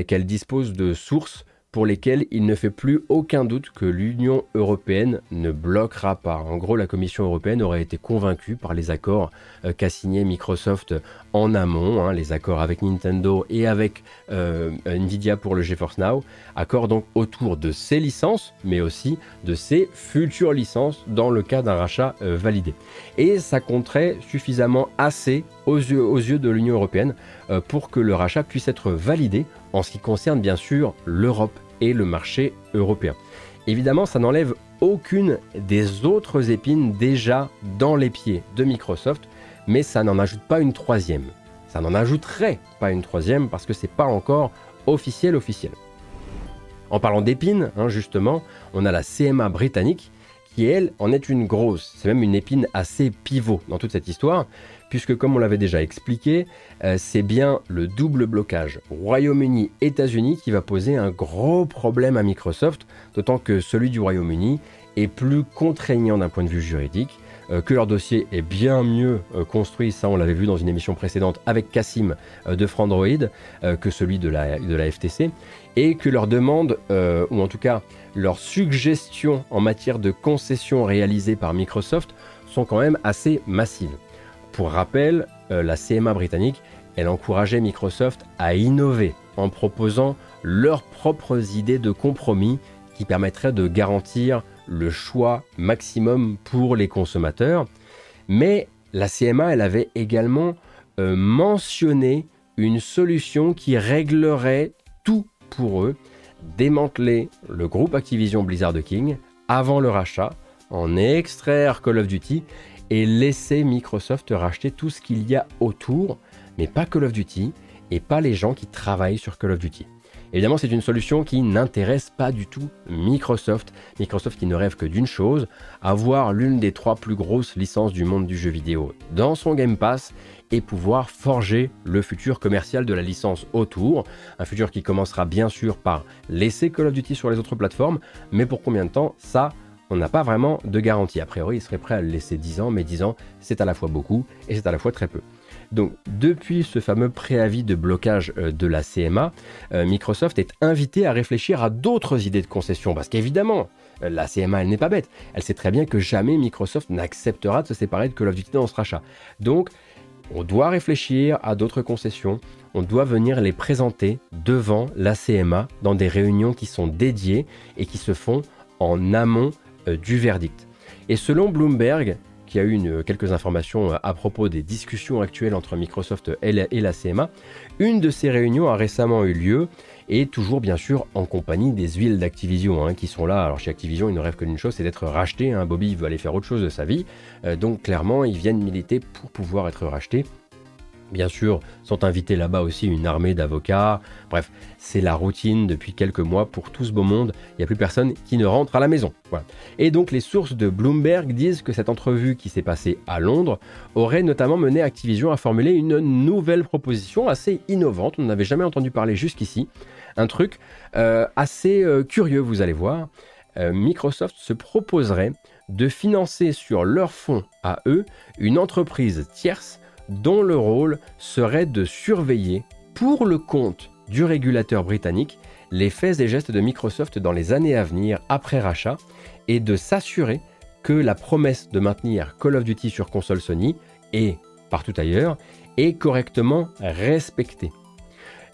qu'elle dispose de sources pour lesquels il ne fait plus aucun doute que l'Union européenne ne bloquera pas. En gros, la Commission européenne aurait été convaincue par les accords euh, qu'a signé Microsoft en amont, hein, les accords avec Nintendo et avec euh, Nvidia pour le GeForce Now, accords donc autour de ses licences, mais aussi de ses futures licences dans le cas d'un rachat euh, validé. Et ça compterait suffisamment assez aux yeux de l'Union européenne pour que le rachat puisse être validé en ce qui concerne bien sûr l'Europe et le marché européen. Évidemment, ça n'enlève aucune des autres épines déjà dans les pieds de Microsoft, mais ça n'en ajoute pas une troisième. Ça n'en ajouterait pas une troisième parce que c'est pas encore officiel officiel. En parlant d'épines, hein, justement, on a la CMA britannique qui elle en est une grosse. C'est même une épine assez pivot dans toute cette histoire, puisque comme on l'avait déjà expliqué, euh, c'est bien le double blocage Royaume-Uni-États-Unis qui va poser un gros problème à Microsoft, d'autant que celui du Royaume-Uni est plus contraignant d'un point de vue juridique, euh, que leur dossier est bien mieux euh, construit, ça on l'avait vu dans une émission précédente avec Cassim de Frandroid, que celui de la, FTC, et que leur demande, ou en tout cas leurs suggestions en matière de concessions réalisées par Microsoft, sont quand même assez massives. Pour rappel, euh, la CMA britannique, elle encourageait Microsoft à innover en proposant leurs propres idées de compromis qui permettraient de garantir le choix maximum pour les consommateurs. Mais la CMA, elle avait également euh, mentionné une solution qui réglerait tout pour eux, démanteler le groupe Activision Blizzard King avant le rachat, en extraire Call of Duty et laisser Microsoft racheter tout ce qu'il y a autour, mais pas Call of Duty et pas les gens qui travaillent sur Call of Duty. Évidemment, c'est une solution qui n'intéresse pas du tout Microsoft. Microsoft qui ne rêve que d'une chose, avoir l'une des trois plus grosses licences du monde du jeu vidéo dans son Game Pass et pouvoir forger le futur commercial de la licence autour. Un futur qui commencera bien sûr par laisser Call of Duty sur les autres plateformes, mais pour combien de temps? Ça, on n'a pas vraiment de garantie. A priori, il serait prêt à le laisser 10 ans, mais 10 ans, c'est à la fois beaucoup et c'est à la fois très peu. Donc depuis ce fameux préavis de blocage de la CMA, Microsoft est invité à réfléchir à d'autres idées de concession, parce qu'évidemment, la CMA, elle n'est pas bête. Elle sait très bien que jamais Microsoft n'acceptera de se séparer de Call of Duty dans ce rachat. Donc, on doit réfléchir à d'autres concessions. On doit venir les présenter devant la CMA dans des réunions qui sont dédiées et qui se font en amont euh, du verdict. Et selon Bloomberg, qui a eu quelques informations euh, à propos des discussions actuelles entre Microsoft et la CMA, une de ces réunions a récemment eu lieu et toujours bien sûr en compagnie des huiles d'Activision hein, qui sont là. Alors chez Activision, ils ne rêvent que d'une chose, c'est d'être racheté. Hein. Bobby veut aller faire autre chose de sa vie, euh, donc clairement, ils viennent militer pour pouvoir être rachetés. Bien sûr, sont invités là-bas aussi une armée d'avocats. Bref, c'est la routine depuis quelques mois pour tout ce beau monde. Il n'y a plus personne qui ne rentre à la maison. Et donc les sources de Bloomberg disent que cette entrevue qui s'est passée à Londres aurait notamment mené Activision à formuler une nouvelle proposition assez innovante. On n'avait jamais entendu parler jusqu'ici. Un truc euh, assez euh, curieux, vous allez voir. Euh, Microsoft se proposerait de financer sur leur fonds à eux une entreprise tierce dont le rôle serait de surveiller pour le compte du régulateur britannique les faits et gestes de Microsoft dans les années à venir après rachat et de s'assurer que la promesse de maintenir Call of Duty sur console Sony et partout ailleurs est correctement respectée.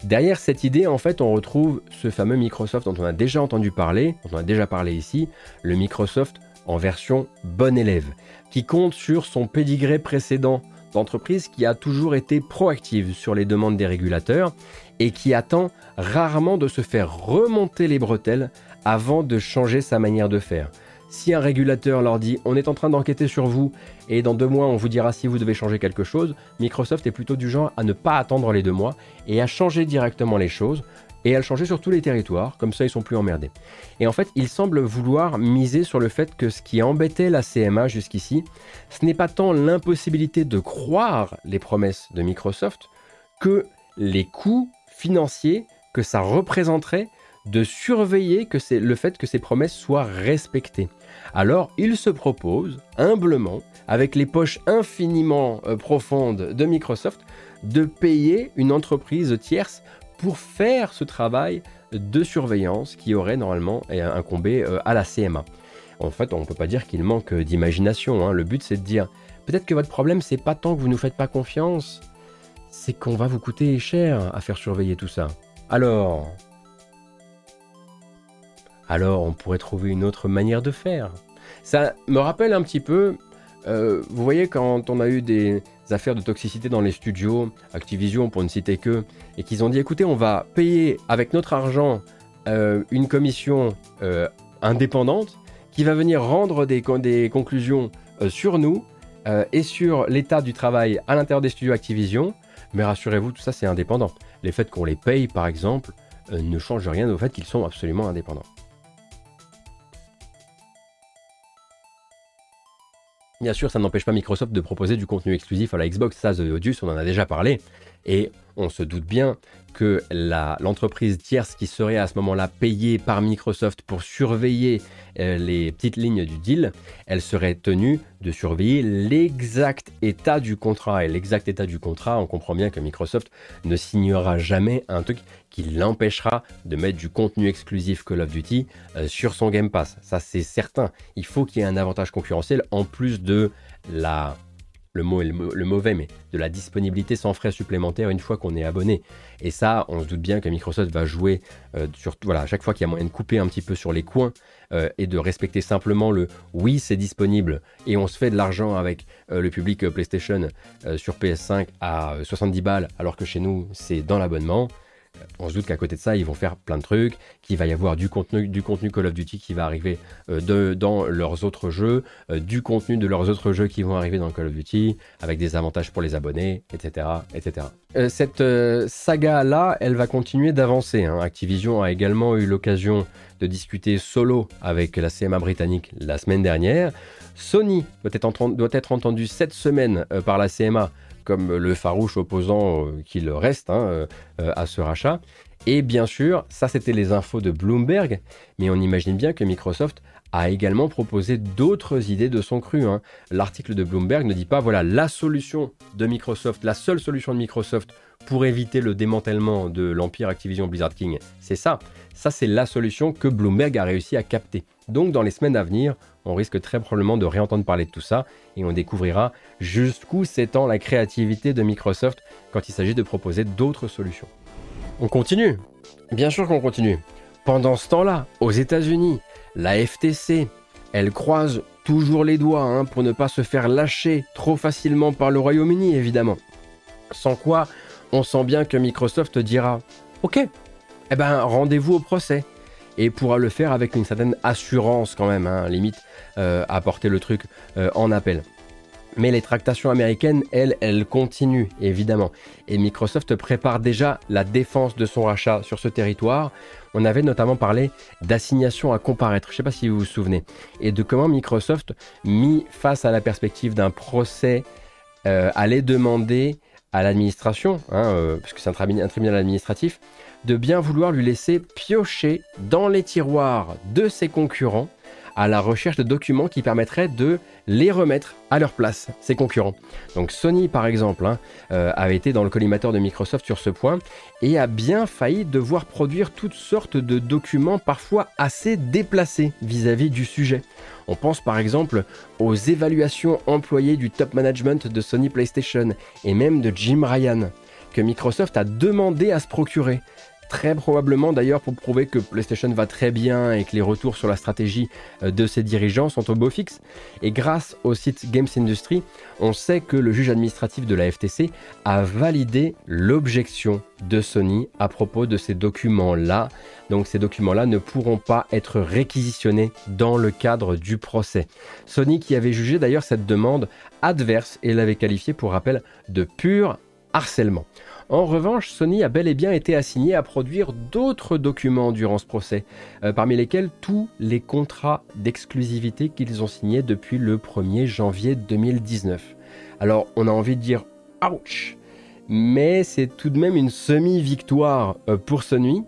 Derrière cette idée, en fait, on retrouve ce fameux Microsoft dont on a déjà entendu parler, dont on a déjà parlé ici, le Microsoft en version bon élève, qui compte sur son pédigré précédent d'entreprise qui a toujours été proactive sur les demandes des régulateurs et qui attend rarement de se faire remonter les bretelles avant de changer sa manière de faire. Si un régulateur leur dit on est en train d'enquêter sur vous et dans deux mois on vous dira si vous devez changer quelque chose, Microsoft est plutôt du genre à ne pas attendre les deux mois et à changer directement les choses et à le changer sur tous les territoires, comme ça ils sont plus emmerdés. Et en fait, il semble vouloir miser sur le fait que ce qui embêtait la CMA jusqu'ici, ce n'est pas tant l'impossibilité de croire les promesses de Microsoft que les coûts financiers que ça représenterait de surveiller que c'est le fait que ces promesses soient respectées. Alors, il se propose humblement, avec les poches infiniment euh, profondes de Microsoft, de payer une entreprise tierce pour faire ce travail de surveillance qui aurait normalement incombé euh, à la CMA. En fait, on ne peut pas dire qu'il manque d'imagination. Hein. Le but, c'est de dire peut-être que votre problème, c'est pas tant que vous ne nous faites pas confiance, c'est qu'on va vous coûter cher à faire surveiller tout ça. Alors, alors on pourrait trouver une autre manière de faire. Ça me rappelle un petit peu, euh, vous voyez, quand on a eu des affaires de toxicité dans les studios, Activision pour ne citer que, et qu'ils ont dit écoutez, on va payer avec notre argent euh, une commission euh, indépendante qui va venir rendre des, des conclusions sur nous et sur l'état du travail à l'intérieur des studios Activision. Mais rassurez-vous, tout ça c'est indépendant. Les faits qu'on les paye, par exemple, ne changent rien au fait qu'ils sont absolument indépendants. Bien sûr, ça n'empêche pas Microsoft de proposer du contenu exclusif à la Xbox. Ça, The Odious, on en a déjà parlé. Et on se doute bien que l'entreprise tierce qui serait à ce moment-là payée par Microsoft pour surveiller euh, les petites lignes du deal, elle serait tenue de surveiller l'exact état du contrat. Et l'exact état du contrat, on comprend bien que Microsoft ne signera jamais un truc qui l'empêchera de mettre du contenu exclusif Call of Duty euh, sur son Game Pass. Ça, c'est certain. Il faut qu'il y ait un avantage concurrentiel en plus de la le mot est le, mauvais, mais de la disponibilité sans frais supplémentaires une fois qu'on est abonné. Et ça, on se doute bien que Microsoft va jouer euh, sur, voilà, à chaque fois qu'il y a moyen de couper un petit peu sur les coins euh, et de respecter simplement le oui, c'est disponible et on se fait de l'argent avec euh, le public PlayStation sur PS5 à 70 balles, alors que chez nous, c'est dans l'abonnement on se doute qu'à côté de ça, ils vont faire plein de trucs, qu'il va y avoir du contenu, du contenu Call of Duty qui va arriver euh, dans leurs autres jeux, euh, du contenu de leurs autres jeux qui vont arriver dans Call of Duty, avec des avantages pour les abonnés, etc. etc. Euh, cette saga-là, elle va continuer d'avancer. Hein. Activision a également eu l'occasion de discuter solo avec la CMA britannique la semaine dernière. Sony doit être, doit être entendu cette semaine par la CMA comme le farouche opposant qu'il reste hein, à ce rachat. Et bien sûr, ça c'était les infos de Bloomberg, mais on imagine bien que Microsoft a également proposé d'autres idées de son cru. Hein. L'article de Bloomberg ne dit pas voilà la solution de Microsoft, la seule solution de Microsoft pour éviter le démantèlement de l'empire Activision Blizzard King. C'est ça. Ça, c'est la solution que Bloomberg a réussi à capter. Donc, dans les semaines à venir, on risque très probablement de réentendre parler de tout ça et on découvrira jusqu'où s'étend la créativité de Microsoft quand il s'agit de proposer d'autres solutions. On continue Bien sûr qu'on continue. Pendant ce temps-là, aux États-Unis, la FTC, elle croise toujours les doigts hein, pour ne pas se faire lâcher trop facilement par le Royaume-Uni, évidemment. Sans quoi, on sent bien que Microsoft dira Ok, eh ben rendez-vous au procès. Et pourra le faire avec une certaine assurance quand même, hein, limite euh, à porter le truc euh, en appel. Mais les tractations américaines, elles, elles continuent, évidemment. Et Microsoft prépare déjà la défense de son rachat sur ce territoire. On avait notamment parlé d'assignation à comparaître, je ne sais pas si vous vous souvenez, et de comment Microsoft, mis face à la perspective d'un procès, euh, allait demander à l'administration, hein, euh, puisque c'est un tribunal administratif, de bien vouloir lui laisser piocher dans les tiroirs de ses concurrents à la recherche de documents qui permettraient de les remettre à leur place, ses concurrents. Donc Sony, par exemple, hein, euh, avait été dans le collimateur de Microsoft sur ce point et a bien failli devoir produire toutes sortes de documents parfois assez déplacés vis-à-vis du sujet. On pense par exemple aux évaluations employées du top management de Sony PlayStation et même de Jim Ryan, que Microsoft a demandé à se procurer Très probablement d'ailleurs pour prouver que PlayStation va très bien et que les retours sur la stratégie euh, de ses dirigeants sont au beau fixe. Et grâce au site Games Industry, on sait que le juge administratif de la FTC a validé l'objection de Sony à propos de ces documents-là. Donc ces documents-là ne pourront pas être réquisitionnés dans le cadre du procès. Sony qui avait jugé d'ailleurs cette demande adverse et l'avait qualifiée pour rappel de pur harcèlement. En revanche, Sony a bel et bien été assigné à produire d'autres documents durant ce procès, euh, parmi lesquels tous les contrats d'exclusivité qu'ils ont signés depuis le 1er janvier 2019. Alors on a envie de dire ouch mais c'est tout de même une semi-victoire euh, pour Sony,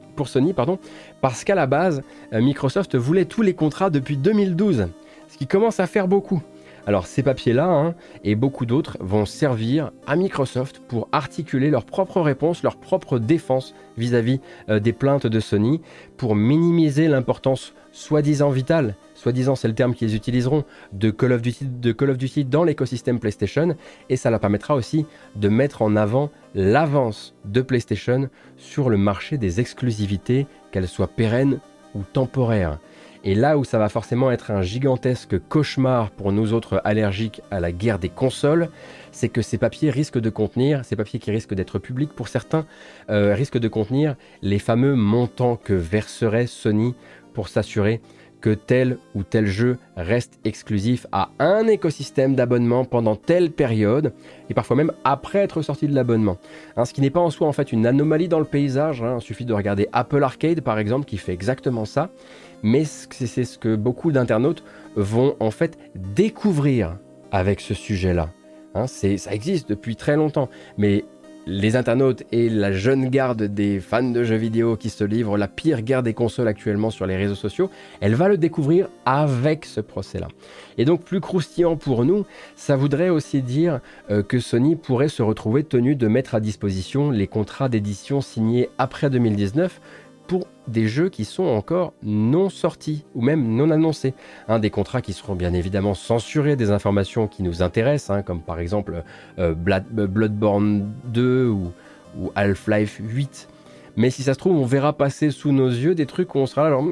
parce qu'à la base, euh, Microsoft voulait tous les contrats depuis 2012, ce qui commence à faire beaucoup. Alors ces papiers-là hein, et beaucoup d'autres vont servir à Microsoft pour articuler leurs propres réponses, leur propre défense vis-à-vis euh, des plaintes de Sony, pour minimiser l'importance soi-disant vitale, soi-disant c'est le terme qu'ils utiliseront, de Call of Duty, de Call of Duty dans l'écosystème PlayStation, et ça leur permettra aussi de mettre en avant l'avance de PlayStation sur le marché des exclusivités, qu'elles soient pérennes ou temporaires. Et là où ça va forcément être un gigantesque cauchemar pour nous autres allergiques à la guerre des consoles, c'est que ces papiers risquent de contenir, ces papiers qui risquent d'être publics pour certains, euh, risquent de contenir les fameux montants que verserait Sony pour s'assurer que tel ou tel jeu reste exclusif à un écosystème d'abonnement pendant telle période, et parfois même après être sorti de l'abonnement. Hein, ce qui n'est pas en soi en fait une anomalie dans le paysage, hein. il suffit de regarder Apple Arcade par exemple qui fait exactement ça, mais c'est ce que beaucoup d'internautes vont en fait découvrir avec ce sujet-là. Hein, ça existe depuis très longtemps, mais les internautes et la jeune garde des fans de jeux vidéo qui se livrent la pire guerre des consoles actuellement sur les réseaux sociaux, elle va le découvrir avec ce procès-là. Et donc plus croustillant pour nous, ça voudrait aussi dire euh, que Sony pourrait se retrouver tenu de mettre à disposition les contrats d'édition signés après 2019 pour des jeux qui sont encore non sortis ou même non annoncés. Des contrats qui seront bien évidemment censurés des informations qui nous intéressent, hein, comme par exemple euh, euh, Bloodborne 2 ou, Half-Life 8. Mais si ça se trouve, on verra passer sous nos yeux des trucs où on sera là, alors,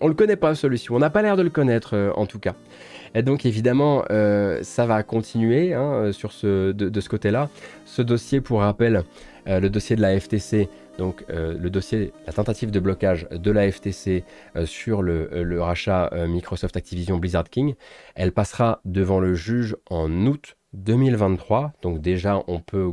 on le connaît pas celui-ci, on n'a pas l'air de le connaître euh, en tout cas. Et donc évidemment, ça va continuer hein, ce, de, ce côté-là. Ce dossier, pour rappel, le dossier de la FTC, donc euh, le dossier, la tentative de blocage de la FTC euh, sur le, euh, rachat Microsoft Activision Blizzard King, elle passera devant le juge en août 2023. Donc déjà, on, peut,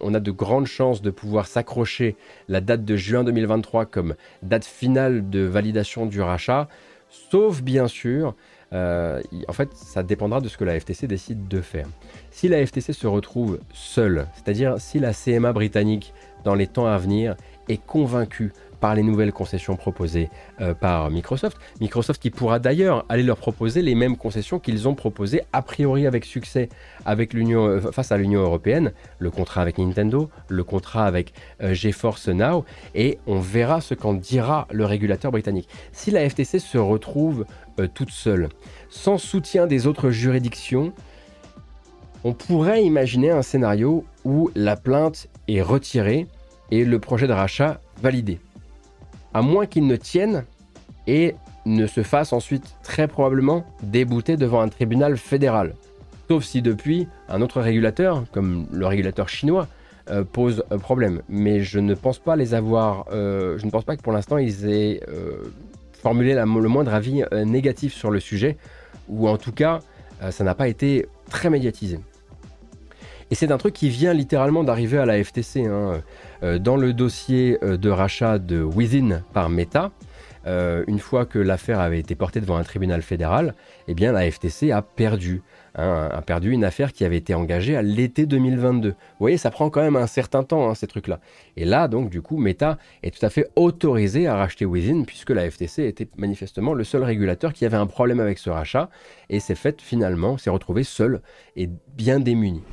on a de grandes chances de pouvoir s'accrocher la date de juin 2023 comme date finale de validation du rachat, sauf bien sûr euh, en fait, ça dépendra de ce que la FTC décide de faire. Si la FTC se retrouve seule, c'est-à-dire si la CMA britannique, dans les temps à venir, est convaincue par les nouvelles concessions proposées euh, par Microsoft. Microsoft qui pourra d'ailleurs aller leur proposer les mêmes concessions qu'ils ont proposées a priori avec succès avec l'Union, euh, face à l'Union européenne, le contrat avec Nintendo, le contrat avec euh, GeForce Now, et on verra ce qu'en dira le régulateur britannique. Si la FTC se retrouve toute seule, sans soutien des autres juridictions, on pourrait imaginer un scénario où la plainte est retirée et le projet de rachat validé à moins qu'il ne tienne et ne se fasse ensuite très probablement débouter devant un tribunal fédéral. Sauf si depuis, un autre régulateur, comme le régulateur chinois, euh, pose un problème. Mais je ne pense pas les avoir. Euh, je ne pense pas que pour l'instant ils aient euh, formulé le moindre avis négatif sur le sujet, ou en tout cas, ça n'a pas été très médiatisé. Et c'est un truc qui vient littéralement d'arriver à la FTC. Hein. Euh, dans le dossier euh, de rachat de Within par Meta, euh, une fois que l'affaire avait été portée devant un tribunal fédéral, eh bien la FTC a perdu. Hein, a perdu une affaire qui avait été engagée à l'été 2022. Vous voyez, ça prend quand même un certain temps, hein, ces trucs-là. Et là, donc, du coup, Meta est tout à fait autorisé à racheter Within, puisque la FTC était manifestement le seul régulateur qui avait un problème avec ce rachat, et s'est fait finalement, s'est retrouvé seul et bien démuni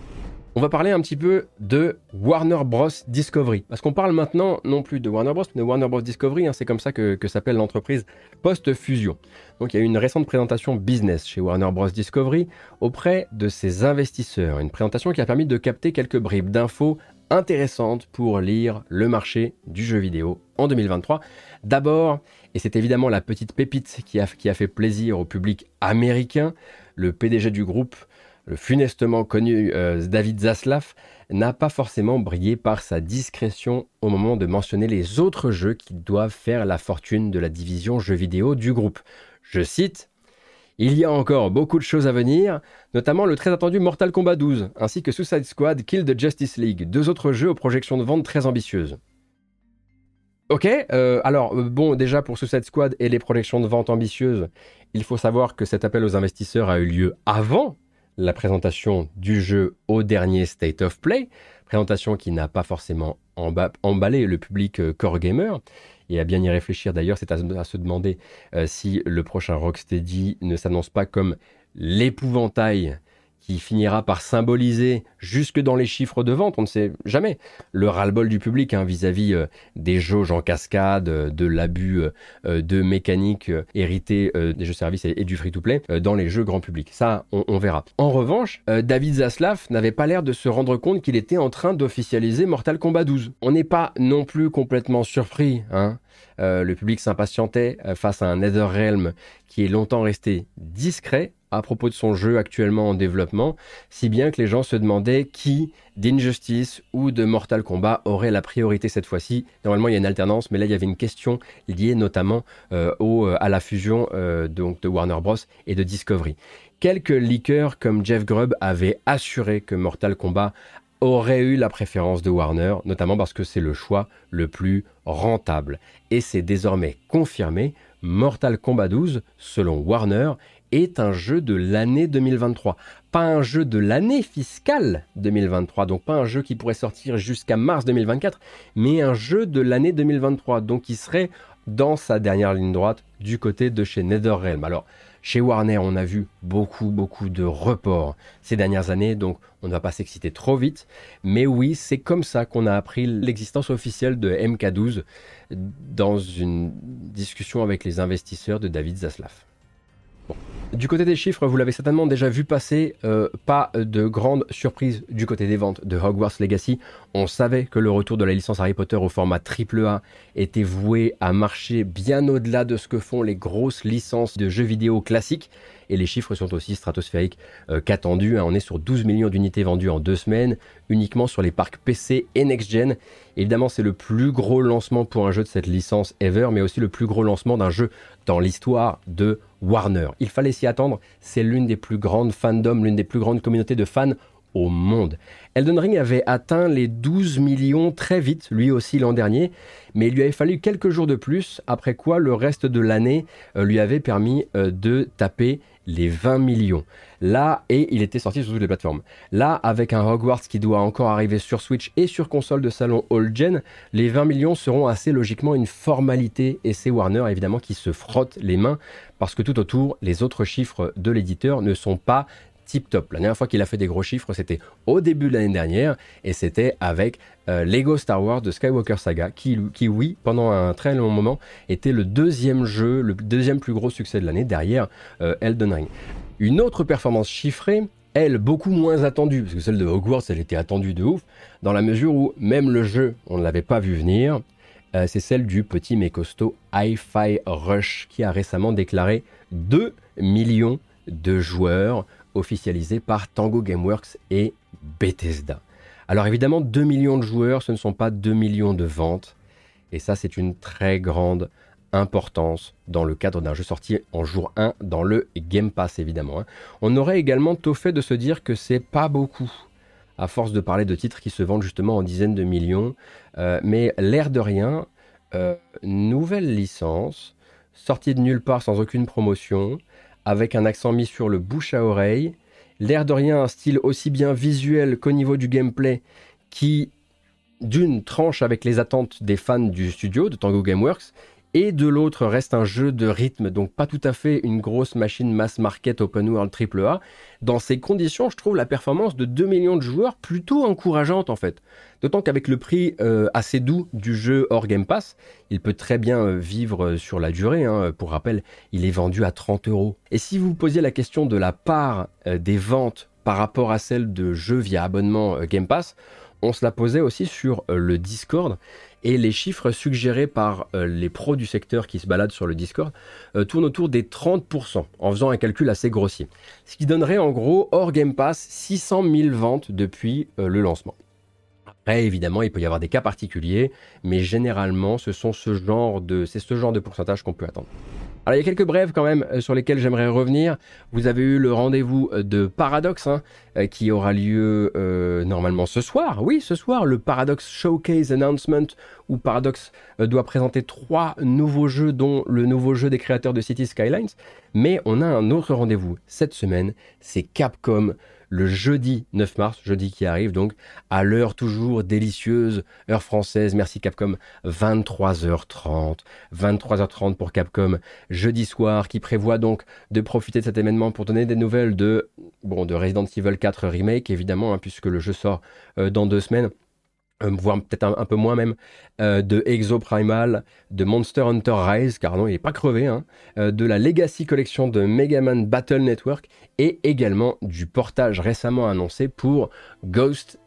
on va parler un petit peu de Warner Bros. Discovery. Parce qu'on parle maintenant non plus de Warner Bros. mais de Warner Bros. Discovery, hein, c'est comme ça que, s'appelle l'entreprise post-fusion. Donc il y a eu une récente présentation business chez Warner Bros. Discovery auprès de ses investisseurs. Une présentation qui a permis de capter quelques bribes d'infos intéressantes pour lire le marché du jeu vidéo en 2023. D'abord, et c'est évidemment la petite pépite qui a, qui a fait plaisir au public américain, le PDG du groupe le funestement connu euh, David Zaslav n'a pas forcément brillé par sa discrétion au moment de mentionner les autres jeux qui doivent faire la fortune de la division jeux vidéo du groupe. Je cite il y a encore beaucoup de choses à venir, notamment le très attendu Mortal Kombat 12, ainsi que Suicide Squad Kill the Justice League, deux autres jeux aux projections de vente très ambitieuses. Ok, euh, alors euh, bon, déjà pour Suicide Squad et les projections de vente ambitieuses, il faut savoir que cet appel aux investisseurs a eu lieu avant la présentation du jeu au dernier State of Play, présentation qui n'a pas forcément emballé le public euh, core gamer. Et à bien y réfléchir d'ailleurs, c'est à, se demander euh, si le prochain Rocksteady ne s'annonce pas comme l'épouvantail qui finira par symboliser jusque dans les chiffres de vente, on ne sait jamais, le ras-le-bol du public hein, vis-à-vis euh, des jauges en cascade, euh, de l'abus euh, de mécanique héritée des jeux services et, du free-to-play dans les jeux grand public. Ça, on, verra. En revanche, David Zaslav n'avait pas l'air de se rendre compte qu'il était en train d'officialiser Mortal Kombat 12. On n'est pas non plus complètement surpris, hein. le public s'impatientait face à un Netherrealm qui est longtemps resté discret à propos de son jeu actuellement en développement, si bien que les gens se demandaient qui d'Injustice ou de Mortal Kombat aurait la priorité cette fois-ci. Normalement, il y a une alternance, mais là, il y avait une question liée notamment euh, euh, à la fusion euh, donc de Warner Bros. et de Discovery. Quelques leakers comme Jeff Grubb avaient assuré que Mortal Kombat aurait eu la préférence de Warner, notamment parce que c'est le choix le plus rentable. Et c'est désormais confirmé, Mortal Kombat 12, selon Warner, est un jeu de l'année 2023. Pas un jeu de l'année fiscale 2023, donc pas un jeu qui pourrait sortir jusqu'à mars 2024, mais un jeu de l'année 2023, donc qui serait dans sa dernière ligne droite du côté de chez NetherRealm. Alors, chez Warner, on a vu beaucoup, beaucoup de reports ces dernières années, donc on ne va pas s'exciter trop vite. Mais oui, c'est comme ça qu'on a appris l'existence officielle de MK12 dans une discussion avec les investisseurs de David Zaslav. Du côté des chiffres, vous l'avez certainement déjà vu passer, euh, pas de grande surprise du côté des ventes de Hogwarts Legacy. On savait que le retour de la licence Harry Potter au format AAA était voué à marcher bien au-delà de ce que font les grosses licences de jeux vidéo classiques. Et les chiffres sont aussi stratosphériques euh, qu'attendus. Hein. On est sur 12 millions d'unités vendues en deux semaines, uniquement sur les parcs PC et next-gen. Évidemment, c'est le plus gros lancement pour un jeu de cette licence ever, mais aussi le plus gros lancement d'un jeu dans l'histoire de Warner. Il fallait s'y attendre, c'est l'une des plus grandes fandoms, l'une des plus grandes communautés de fans au monde. Elden Ring avait atteint les 12 millions très vite, lui aussi l'an dernier, mais il lui avait fallu quelques jours de plus, après quoi le reste de l'année euh, lui avait permis euh, de taper les 20 millions. Là, et il était sorti sur toutes les plateformes. Là, avec un Hogwarts qui doit encore arriver sur Switch et sur console de salon all-gen, les 20 millions seront assez logiquement une formalité et c'est Warner évidemment qui se frotte les mains parce que tout autour, les autres chiffres de l'éditeur ne sont pas tip top. La dernière fois qu'il a fait des gros chiffres, c'était au début de l'année dernière et c'était avec euh, Lego Star Wars de Skywalker Saga, qui, qui, oui, pendant un très long moment, était le deuxième jeu, le deuxième plus gros succès de l'année derrière euh, Elden Ring. Une autre performance chiffrée, elle, beaucoup moins attendue, parce que celle de Hogwarts, elle était attendue de ouf, dans la mesure où même le jeu, on ne l'avait pas vu venir, euh, c'est celle du petit mais costaud Hi-Fi Rush, qui a récemment déclaré 2 millions de joueurs officialisés par Tango Gameworks et Bethesda. Alors évidemment, 2 millions de joueurs, ce ne sont pas 2 millions de ventes, et ça c'est une très grande importance dans le cadre d'un jeu sorti en jour 1 dans le Game Pass évidemment. Hein. On aurait également tôt fait de se dire que c'est pas beaucoup à force de parler de titres qui se vendent justement en dizaines de millions. Euh, mais l'air de rien, euh, nouvelle licence, sortie de nulle part sans aucune promotion, avec un accent mis sur le bouche à oreille. L'air de rien, un style aussi bien visuel qu'au niveau du gameplay qui, d'une, tranche avec les attentes des fans du studio de Tango Gameworks et de l'autre reste un jeu de rythme, donc pas tout à fait une grosse machine mass market open world AAA. Dans ces conditions, je trouve la performance de 2 millions de joueurs plutôt encourageante en fait. D'autant qu'avec le prix euh, assez doux du jeu hors Game Pass, il peut très bien euh, vivre euh, sur la durée. Hein. Pour rappel, il est vendu à 30 euros. Et si vous posiez la question de la part des ventes par rapport à celle de jeux via abonnement Game Pass, on se la posait aussi sur le Discord et les chiffres suggérés par euh, les pros du secteur qui se baladent sur le Discord euh, tournent autour des 30%, en faisant un calcul assez grossier. Ce qui donnerait en gros, hors Game Pass, 600 000 ventes depuis euh, le lancement. Évidemment, il peut y avoir des cas particuliers, mais généralement, ce sont ce genre de, c'est ce genre de pourcentage qu'on peut attendre. Alors il y a quelques brèves quand même euh, sur lesquelles j'aimerais revenir. Vous avez eu le rendez-vous euh, de Paradox hein, euh, qui aura lieu normalement ce soir. Oui, ce soir, le Paradox Showcase Announcement où Paradox doit présenter trois nouveaux jeux, dont le nouveau jeu des créateurs de City Skylines. Mais on a un autre rendez-vous cette semaine, c'est Capcom le jeudi 9 mars, jeudi qui arrive donc, à l'heure toujours délicieuse, heure française, merci Capcom, 23h30. 23h30 pour Capcom, jeudi soir, qui prévoit donc de profiter de cet événement pour donner des nouvelles de, bon, de Resident Evil 4 Remake, évidemment, hein, puisque le jeu sort euh, dans deux semaines. Euh, voire peut-être un, peu moins même, euh, de Exo Primal, de Monster Hunter Rise, car non, il n'est pas crevé, hein, euh, de la Legacy Collection de Mega Man Battle Network, et également du portage récemment annoncé pour Ghost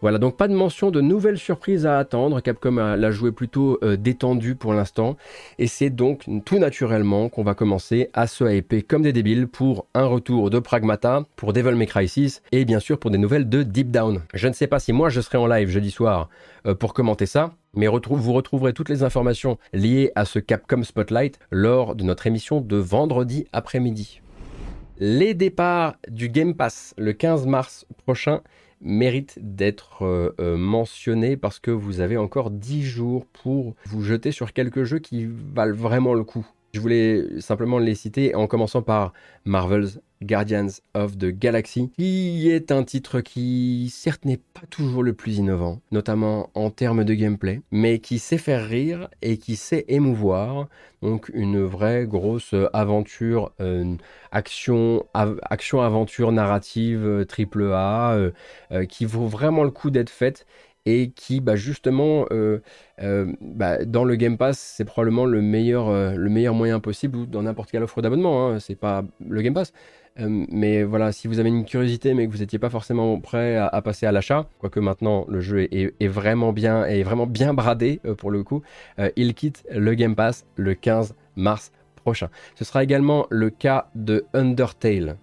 Voilà, donc pas de mention de nouvelles surprises à attendre. Capcom l'a joué plutôt euh, détendu pour l'instant. Et c'est donc tout naturellement qu'on va commencer à se hyper comme des débiles pour un retour de Pragmata, pour Devil May Cry 6 et bien sûr pour des nouvelles de Deep Down. Je ne sais pas si moi je serai en live jeudi soir euh, pour commenter ça. Mais vous retrouverez toutes les informations liées à ce Capcom Spotlight lors de notre émission de vendredi après-midi. Les départs du Game Pass le 15 mars prochain méritent d'être euh, euh, mentionnés parce que vous avez encore 10 jours pour vous jeter sur quelques jeux qui valent vraiment le coup. Je voulais simplement les citer en commençant par Marvel's Guardians of the Galaxy, qui est un titre qui certes n'est pas toujours le plus innovant, notamment en termes de gameplay, mais qui sait faire rire et qui sait émouvoir. Donc une vraie grosse aventure, euh, action, action aventure narrative euh, triple A, euh, qui vaut vraiment le coup d'être faite et qui bah, justement euh, euh, bah, dans le Game Pass c'est probablement le meilleur, euh, le meilleur moyen possible ou dans n'importe quelle offre d'abonnement hein, c'est pas le Game Pass. Mais voilà si vous avez une curiosité mais que vous n'étiez pas forcément prêt à, passer à l'achat quoique maintenant le jeu est, vraiment bien est vraiment bien bradé pour le coup il quitte le Game Pass le 15 mars prochain. Ce sera également le cas de Undertale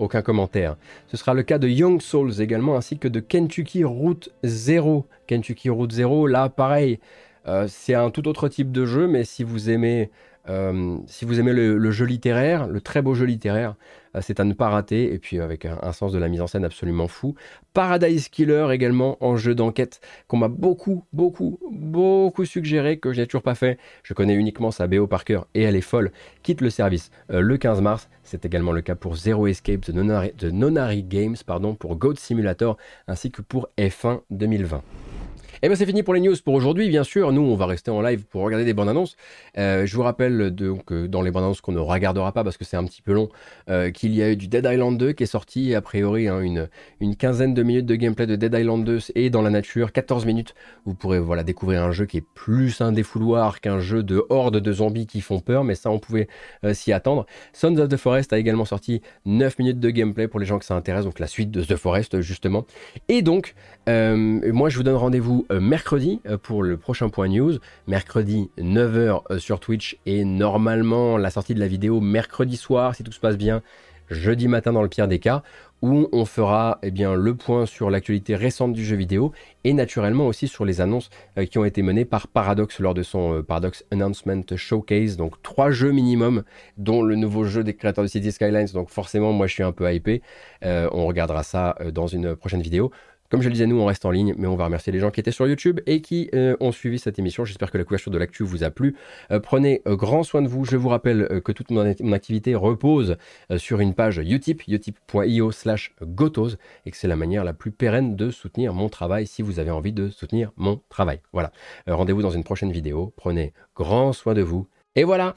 aucun commentaire. Ce sera le cas de Young Souls également, ainsi que de Kentucky Route 0. Kentucky Route 0, là pareil, euh, c'est un tout autre type de jeu, mais si vous aimez si vous aimez le, jeu littéraire, le très beau jeu littéraire, c'est à ne pas rater. Et puis avec un, sens de la mise en scène absolument fou. Paradise Killer également en jeu d'enquête qu'on m'a beaucoup, beaucoup, beaucoup suggéré que je n'ai toujours pas fait. Je connais uniquement sa BO par cœur et elle est folle. Quitte le service le 15 mars. C'est également le cas pour Zero Escape de Nonary Games pardon, pour Goat Simulator ainsi que pour F1 2020. Et eh bien c'est fini pour les news pour aujourd'hui, bien sûr. Nous, on va rester en live pour regarder des bandes annonces. Euh, je vous rappelle donc dans les bandes annonces qu'on ne regardera pas parce que c'est un petit peu long, euh, qu'il y a eu du Dead Island 2 qui est sorti, a priori hein, une, quinzaine de minutes de gameplay de Dead Island 2 et dans la nature, 14 minutes. Vous pourrez voilà découvrir un jeu qui est plus un défouloir qu'un jeu de horde de zombies qui font peur, mais ça on pouvait euh, s'y attendre. Sons of the Forest a également sorti 9 minutes de gameplay pour les gens que ça intéresse, donc la suite de The Forest justement. Et donc, moi je vous donne rendez-vous euh, mercredi euh, pour le prochain point news. Mercredi 9h euh, sur Twitch et normalement la sortie de la vidéo mercredi soir si tout se passe bien, jeudi matin dans le pire des cas où on fera eh bien, le point sur l'actualité récente du jeu vidéo et naturellement aussi sur les annonces qui ont été menées par Paradox lors de son Paradox Announcement Showcase. Donc trois jeux minimum, dont le nouveau jeu des créateurs de City Skylines. Donc forcément, moi je suis un peu hypé. on regardera ça dans une prochaine vidéo. Comme je le disais, nous, on reste en ligne, mais on va remercier les gens qui étaient sur YouTube et qui euh, ont suivi cette émission. J'espère que la couverture de l'actu vous a plu. Euh, prenez euh, grand soin de vous. Je vous rappelle que toute mon, activité repose sur une page Utip, utip.io slash gotos, et que c'est la manière la plus pérenne de soutenir mon travail si vous avez envie de soutenir mon travail. Voilà. Rendez-vous dans une prochaine vidéo. Prenez grand soin de vous. Et voilà